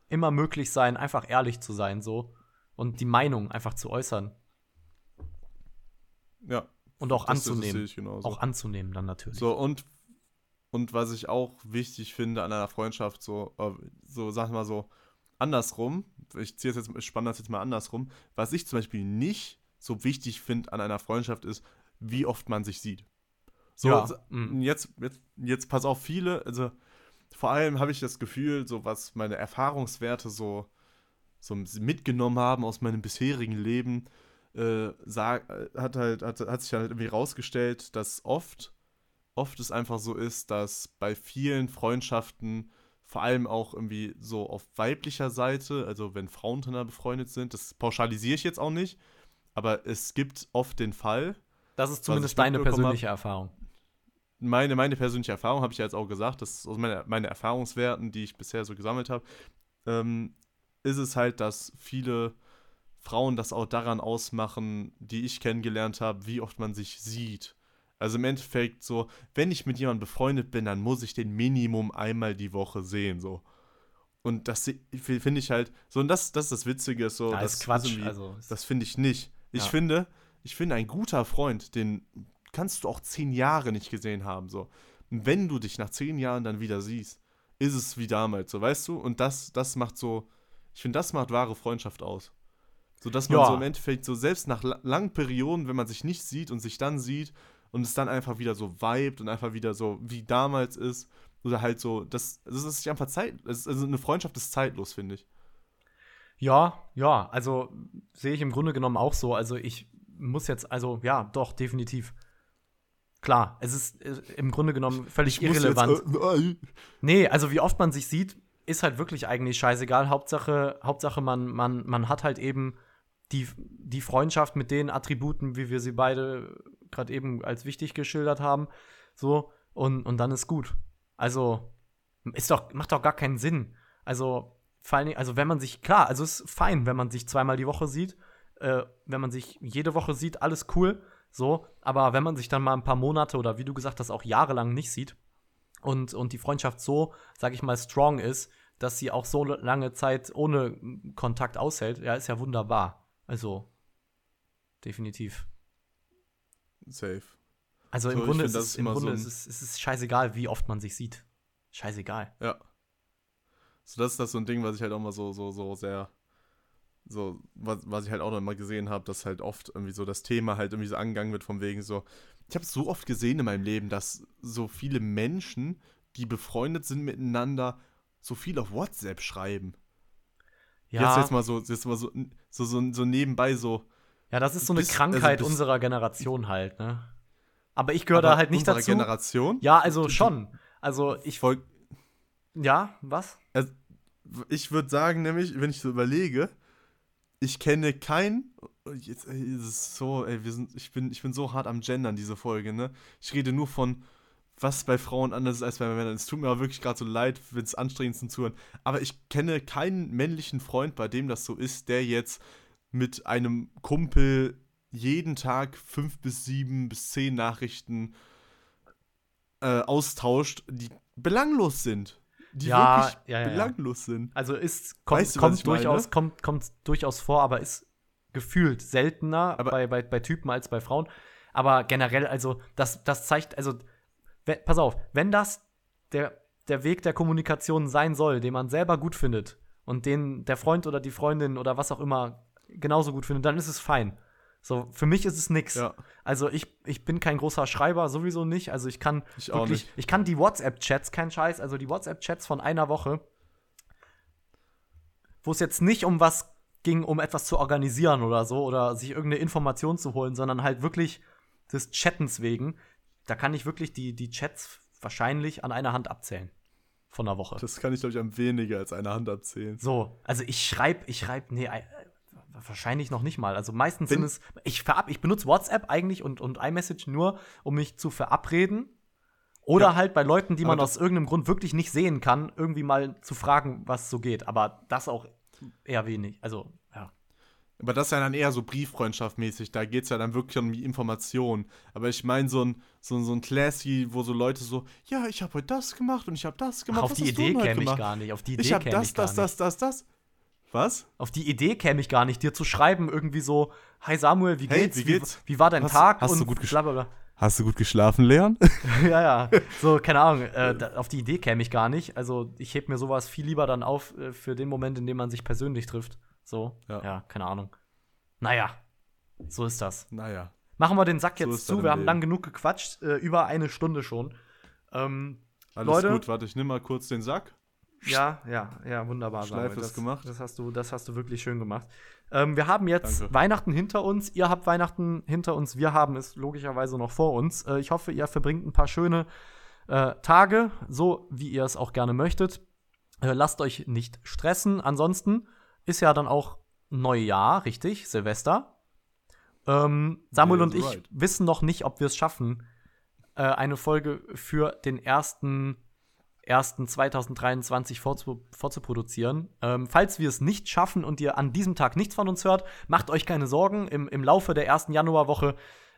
immer möglich sein, einfach ehrlich zu sein, so. Und die Meinung einfach zu äußern. Ja. Und auch das, anzunehmen. Das auch anzunehmen dann natürlich. So, und, und was ich auch wichtig finde an einer Freundschaft, so, äh, so, sag mal so, andersrum, ich ziehe jetzt, ich spanne das jetzt mal andersrum, was ich zum Beispiel nicht so wichtig finde an einer Freundschaft ist, wie oft man sich sieht. So, ja. also, jetzt, jetzt, jetzt pass auf, viele, also vor allem habe ich das Gefühl, so was meine Erfahrungswerte so, so mitgenommen haben aus meinem bisherigen Leben, äh, sag, hat halt, hat, hat sich halt irgendwie rausgestellt, dass oft, oft es einfach so ist, dass bei vielen Freundschaften vor allem auch irgendwie so auf weiblicher Seite, also wenn Frauen miteinander befreundet sind, das pauschalisiere ich jetzt auch nicht, aber es gibt oft den Fall. Das ist zumindest deine persönliche hab, Erfahrung. Meine, meine persönliche Erfahrung habe ich ja jetzt auch gesagt, das ist aus meiner, meine Erfahrungswerten, die ich bisher so gesammelt habe, ähm, ist es halt, dass viele Frauen das auch daran ausmachen, die ich kennengelernt habe, wie oft man sich sieht. Also im Endeffekt so, wenn ich mit jemandem befreundet bin, dann muss ich den Minimum einmal die Woche sehen, so. Und das finde ich halt, so, und das, das ist das Witzige, so. Ja, das ist Quatsch, also. Das finde ich nicht. Ich ja. finde, ich finde, ein guter Freund, den kannst du auch zehn Jahre nicht gesehen haben, so. Und wenn du dich nach zehn Jahren dann wieder siehst, ist es wie damals, so, weißt du? Und das, das macht so, ich finde, das macht wahre Freundschaft aus. So dass man ja. so im Endeffekt so selbst nach langen Perioden, wenn man sich nicht sieht und sich dann sieht und es dann einfach wieder so vibet und einfach wieder so wie damals ist, oder halt so, das, das ist einfach Zeit, also eine Freundschaft ist zeitlos, finde ich. Ja, ja, also sehe ich im Grunde genommen auch so. Also ich muss jetzt, also ja, doch, definitiv. Klar, es ist äh, im Grunde genommen völlig ich irrelevant. Jetzt, äh, nee, also wie oft man sich sieht, ist halt wirklich eigentlich scheißegal. Hauptsache, Hauptsache man, man, man hat halt eben die, die Freundschaft mit den Attributen, wie wir sie beide gerade eben als wichtig geschildert haben. So, und, und dann ist gut. Also, ist doch, macht doch gar keinen Sinn. Also, vor allen Dingen, also wenn man sich, klar, also ist fein, wenn man sich zweimal die Woche sieht. Äh, wenn man sich jede Woche sieht, alles cool. So, aber wenn man sich dann mal ein paar Monate oder wie du gesagt hast, auch jahrelang nicht sieht und, und die Freundschaft so, sag ich mal, strong ist, dass sie auch so lange Zeit ohne Kontakt aushält, ja, ist ja wunderbar. Also, definitiv. Safe. Also so, im Grunde, ist, es, im Grunde so ist, es, ist es scheißegal, wie oft man sich sieht. Scheißegal. Ja. So, das ist das so ein Ding, was ich halt auch mal so, so, so sehr, so, was, was ich halt auch noch mal gesehen habe, dass halt oft irgendwie so das Thema halt irgendwie so angegangen wird, von wegen so, ich habe so oft gesehen in meinem Leben, dass so viele Menschen, die befreundet sind miteinander, so viel auf WhatsApp schreiben. Ja. Jetzt, jetzt mal so, jetzt mal so, so, so, so nebenbei so. Ja, das ist so eine bis, Krankheit also unserer Generation halt, ne? Aber ich gehöre da halt nicht dazu. Generation? Ja, also schon. Also ich. Voll, ja, was? Also, ich würde sagen, nämlich, wenn ich so überlege, ich kenne keinen. Jetzt ey, ist es so, ey, wir sind, ich bin, ich bin so hart am Gendern diese Folge, ne? Ich rede nur von, was bei Frauen anders ist als bei Männern. Es tut mir aber wirklich gerade so leid, wenn es anstrengend ist zu hören. Aber ich kenne keinen männlichen Freund, bei dem das so ist, der jetzt mit einem Kumpel jeden Tag fünf bis sieben bis zehn Nachrichten äh, austauscht, die belanglos sind. Die Ja, wirklich ja, ja, belanglos sind. Also ist kommt, Weißt du, kommt ich meine? durchaus kommt, kommt durchaus vor, aber ist gefühlt seltener bei, bei, bei Typen als bei Frauen. Aber generell, also das, das zeigt, also pass auf, wenn das der, der Weg der Kommunikation sein soll, den man selber gut findet und den der Freund oder die Freundin oder was auch immer genauso gut findet, dann ist es fein. So, für mich ist es nix. Ja. Also ich, ich bin kein großer Schreiber, sowieso nicht. Also ich kann Ich wirklich, nicht. ich kann die WhatsApp-Chats, kein Scheiß, also die WhatsApp-Chats von einer Woche, wo es jetzt nicht um was ging, um etwas zu organisieren oder so, oder sich irgendeine Information zu holen, sondern halt wirklich des Chattens wegen, da kann ich wirklich die, die Chats wahrscheinlich an einer Hand abzählen. Von einer Woche. Das kann ich, glaube ich, am weniger als eine Hand abzählen. So, also ich schreibe, ich schreibe, nee, wahrscheinlich noch nicht mal. Also meistens Wenn- sind es, ich, verab, ich benutze WhatsApp eigentlich und, und iMessage nur, um mich zu verabreden. Oder Ja. halt bei Leuten, die man das- aus irgendeinem Grund wirklich nicht sehen kann, irgendwie mal zu fragen, was so geht. Aber das auch eher wenig. Also, ja. Aber das ist ja dann eher so Brieffreundschaftmäßig. Da geht es ja dann wirklich um die Information. Aber ich meine, so ein, so, so ein Classy, wo so Leute so, ja, ich habe heute das gemacht und ich habe das gemacht. auf Was die Idee käme ich gar nicht. Auf die Idee Ich habe das, das, nicht. das, das, das. Was? Auf die Idee käme ich gar nicht, dir zu schreiben, irgendwie so, hi Samuel, wie Hey, geht's? wie geht's? Wie, wie war dein Hast- Tag? hast du gut gesch- bla bla bla. Hast du gut geschlafen, Leon? ja, ja. So, keine Ahnung. Äh, da, auf die Idee käme ich gar nicht. Also, ich heb mir sowas viel lieber dann auf äh, für den Moment, in dem man sich persönlich trifft. So, ja, Ja. keine Ahnung. Naja, so ist das. naja. Machen wir den Sack So jetzt ist zu. Wir haben Leben. lang genug gequatscht. Äh, über eine Stunde schon. Ähm, Alles Leute? gut, warte, ich nehme mal kurz den Sack. Ja, ja, ja, wunderbar. Schleife Samuel. ist das, gemacht. Das hast, du, das hast du wirklich schön gemacht. Ähm, wir haben jetzt Danke. Weihnachten hinter uns. Ihr habt Weihnachten hinter uns. Wir haben es logischerweise noch vor uns. Äh, ich hoffe, ihr verbringt ein paar schöne äh, Tage, so wie ihr es auch gerne möchtet. Äh, lasst euch nicht stressen. Ansonsten ist ja dann auch Neujahr, richtig? Silvester. Ähm, Samuel Yeah, und ich right. wissen noch nicht, ob wir es schaffen, äh, eine Folge für den ersten 1.2023 vorzu vorzuproduzieren. Ähm, falls wir es nicht schaffen und ihr an diesem Tag nichts von uns hört, macht euch keine Sorgen. Im, im Laufe der ersten Januarwoche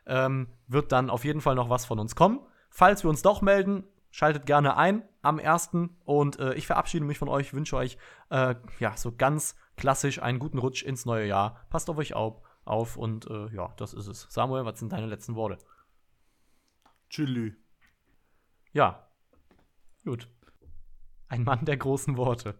ähm, wird dann auf jeden Fall noch was von uns kommen. Falls wir uns doch melden, schaltet gerne ein am 1. Und äh, ich verabschiede mich von euch, wünsche euch äh, ja so ganz klassisch einen guten Rutsch ins neue Jahr. Passt auf euch auf, auf und äh, ja, das ist es. Samuel, was sind deine letzten Worte? Tschüss. Ja. Gut. Ein Mann der großen Worte.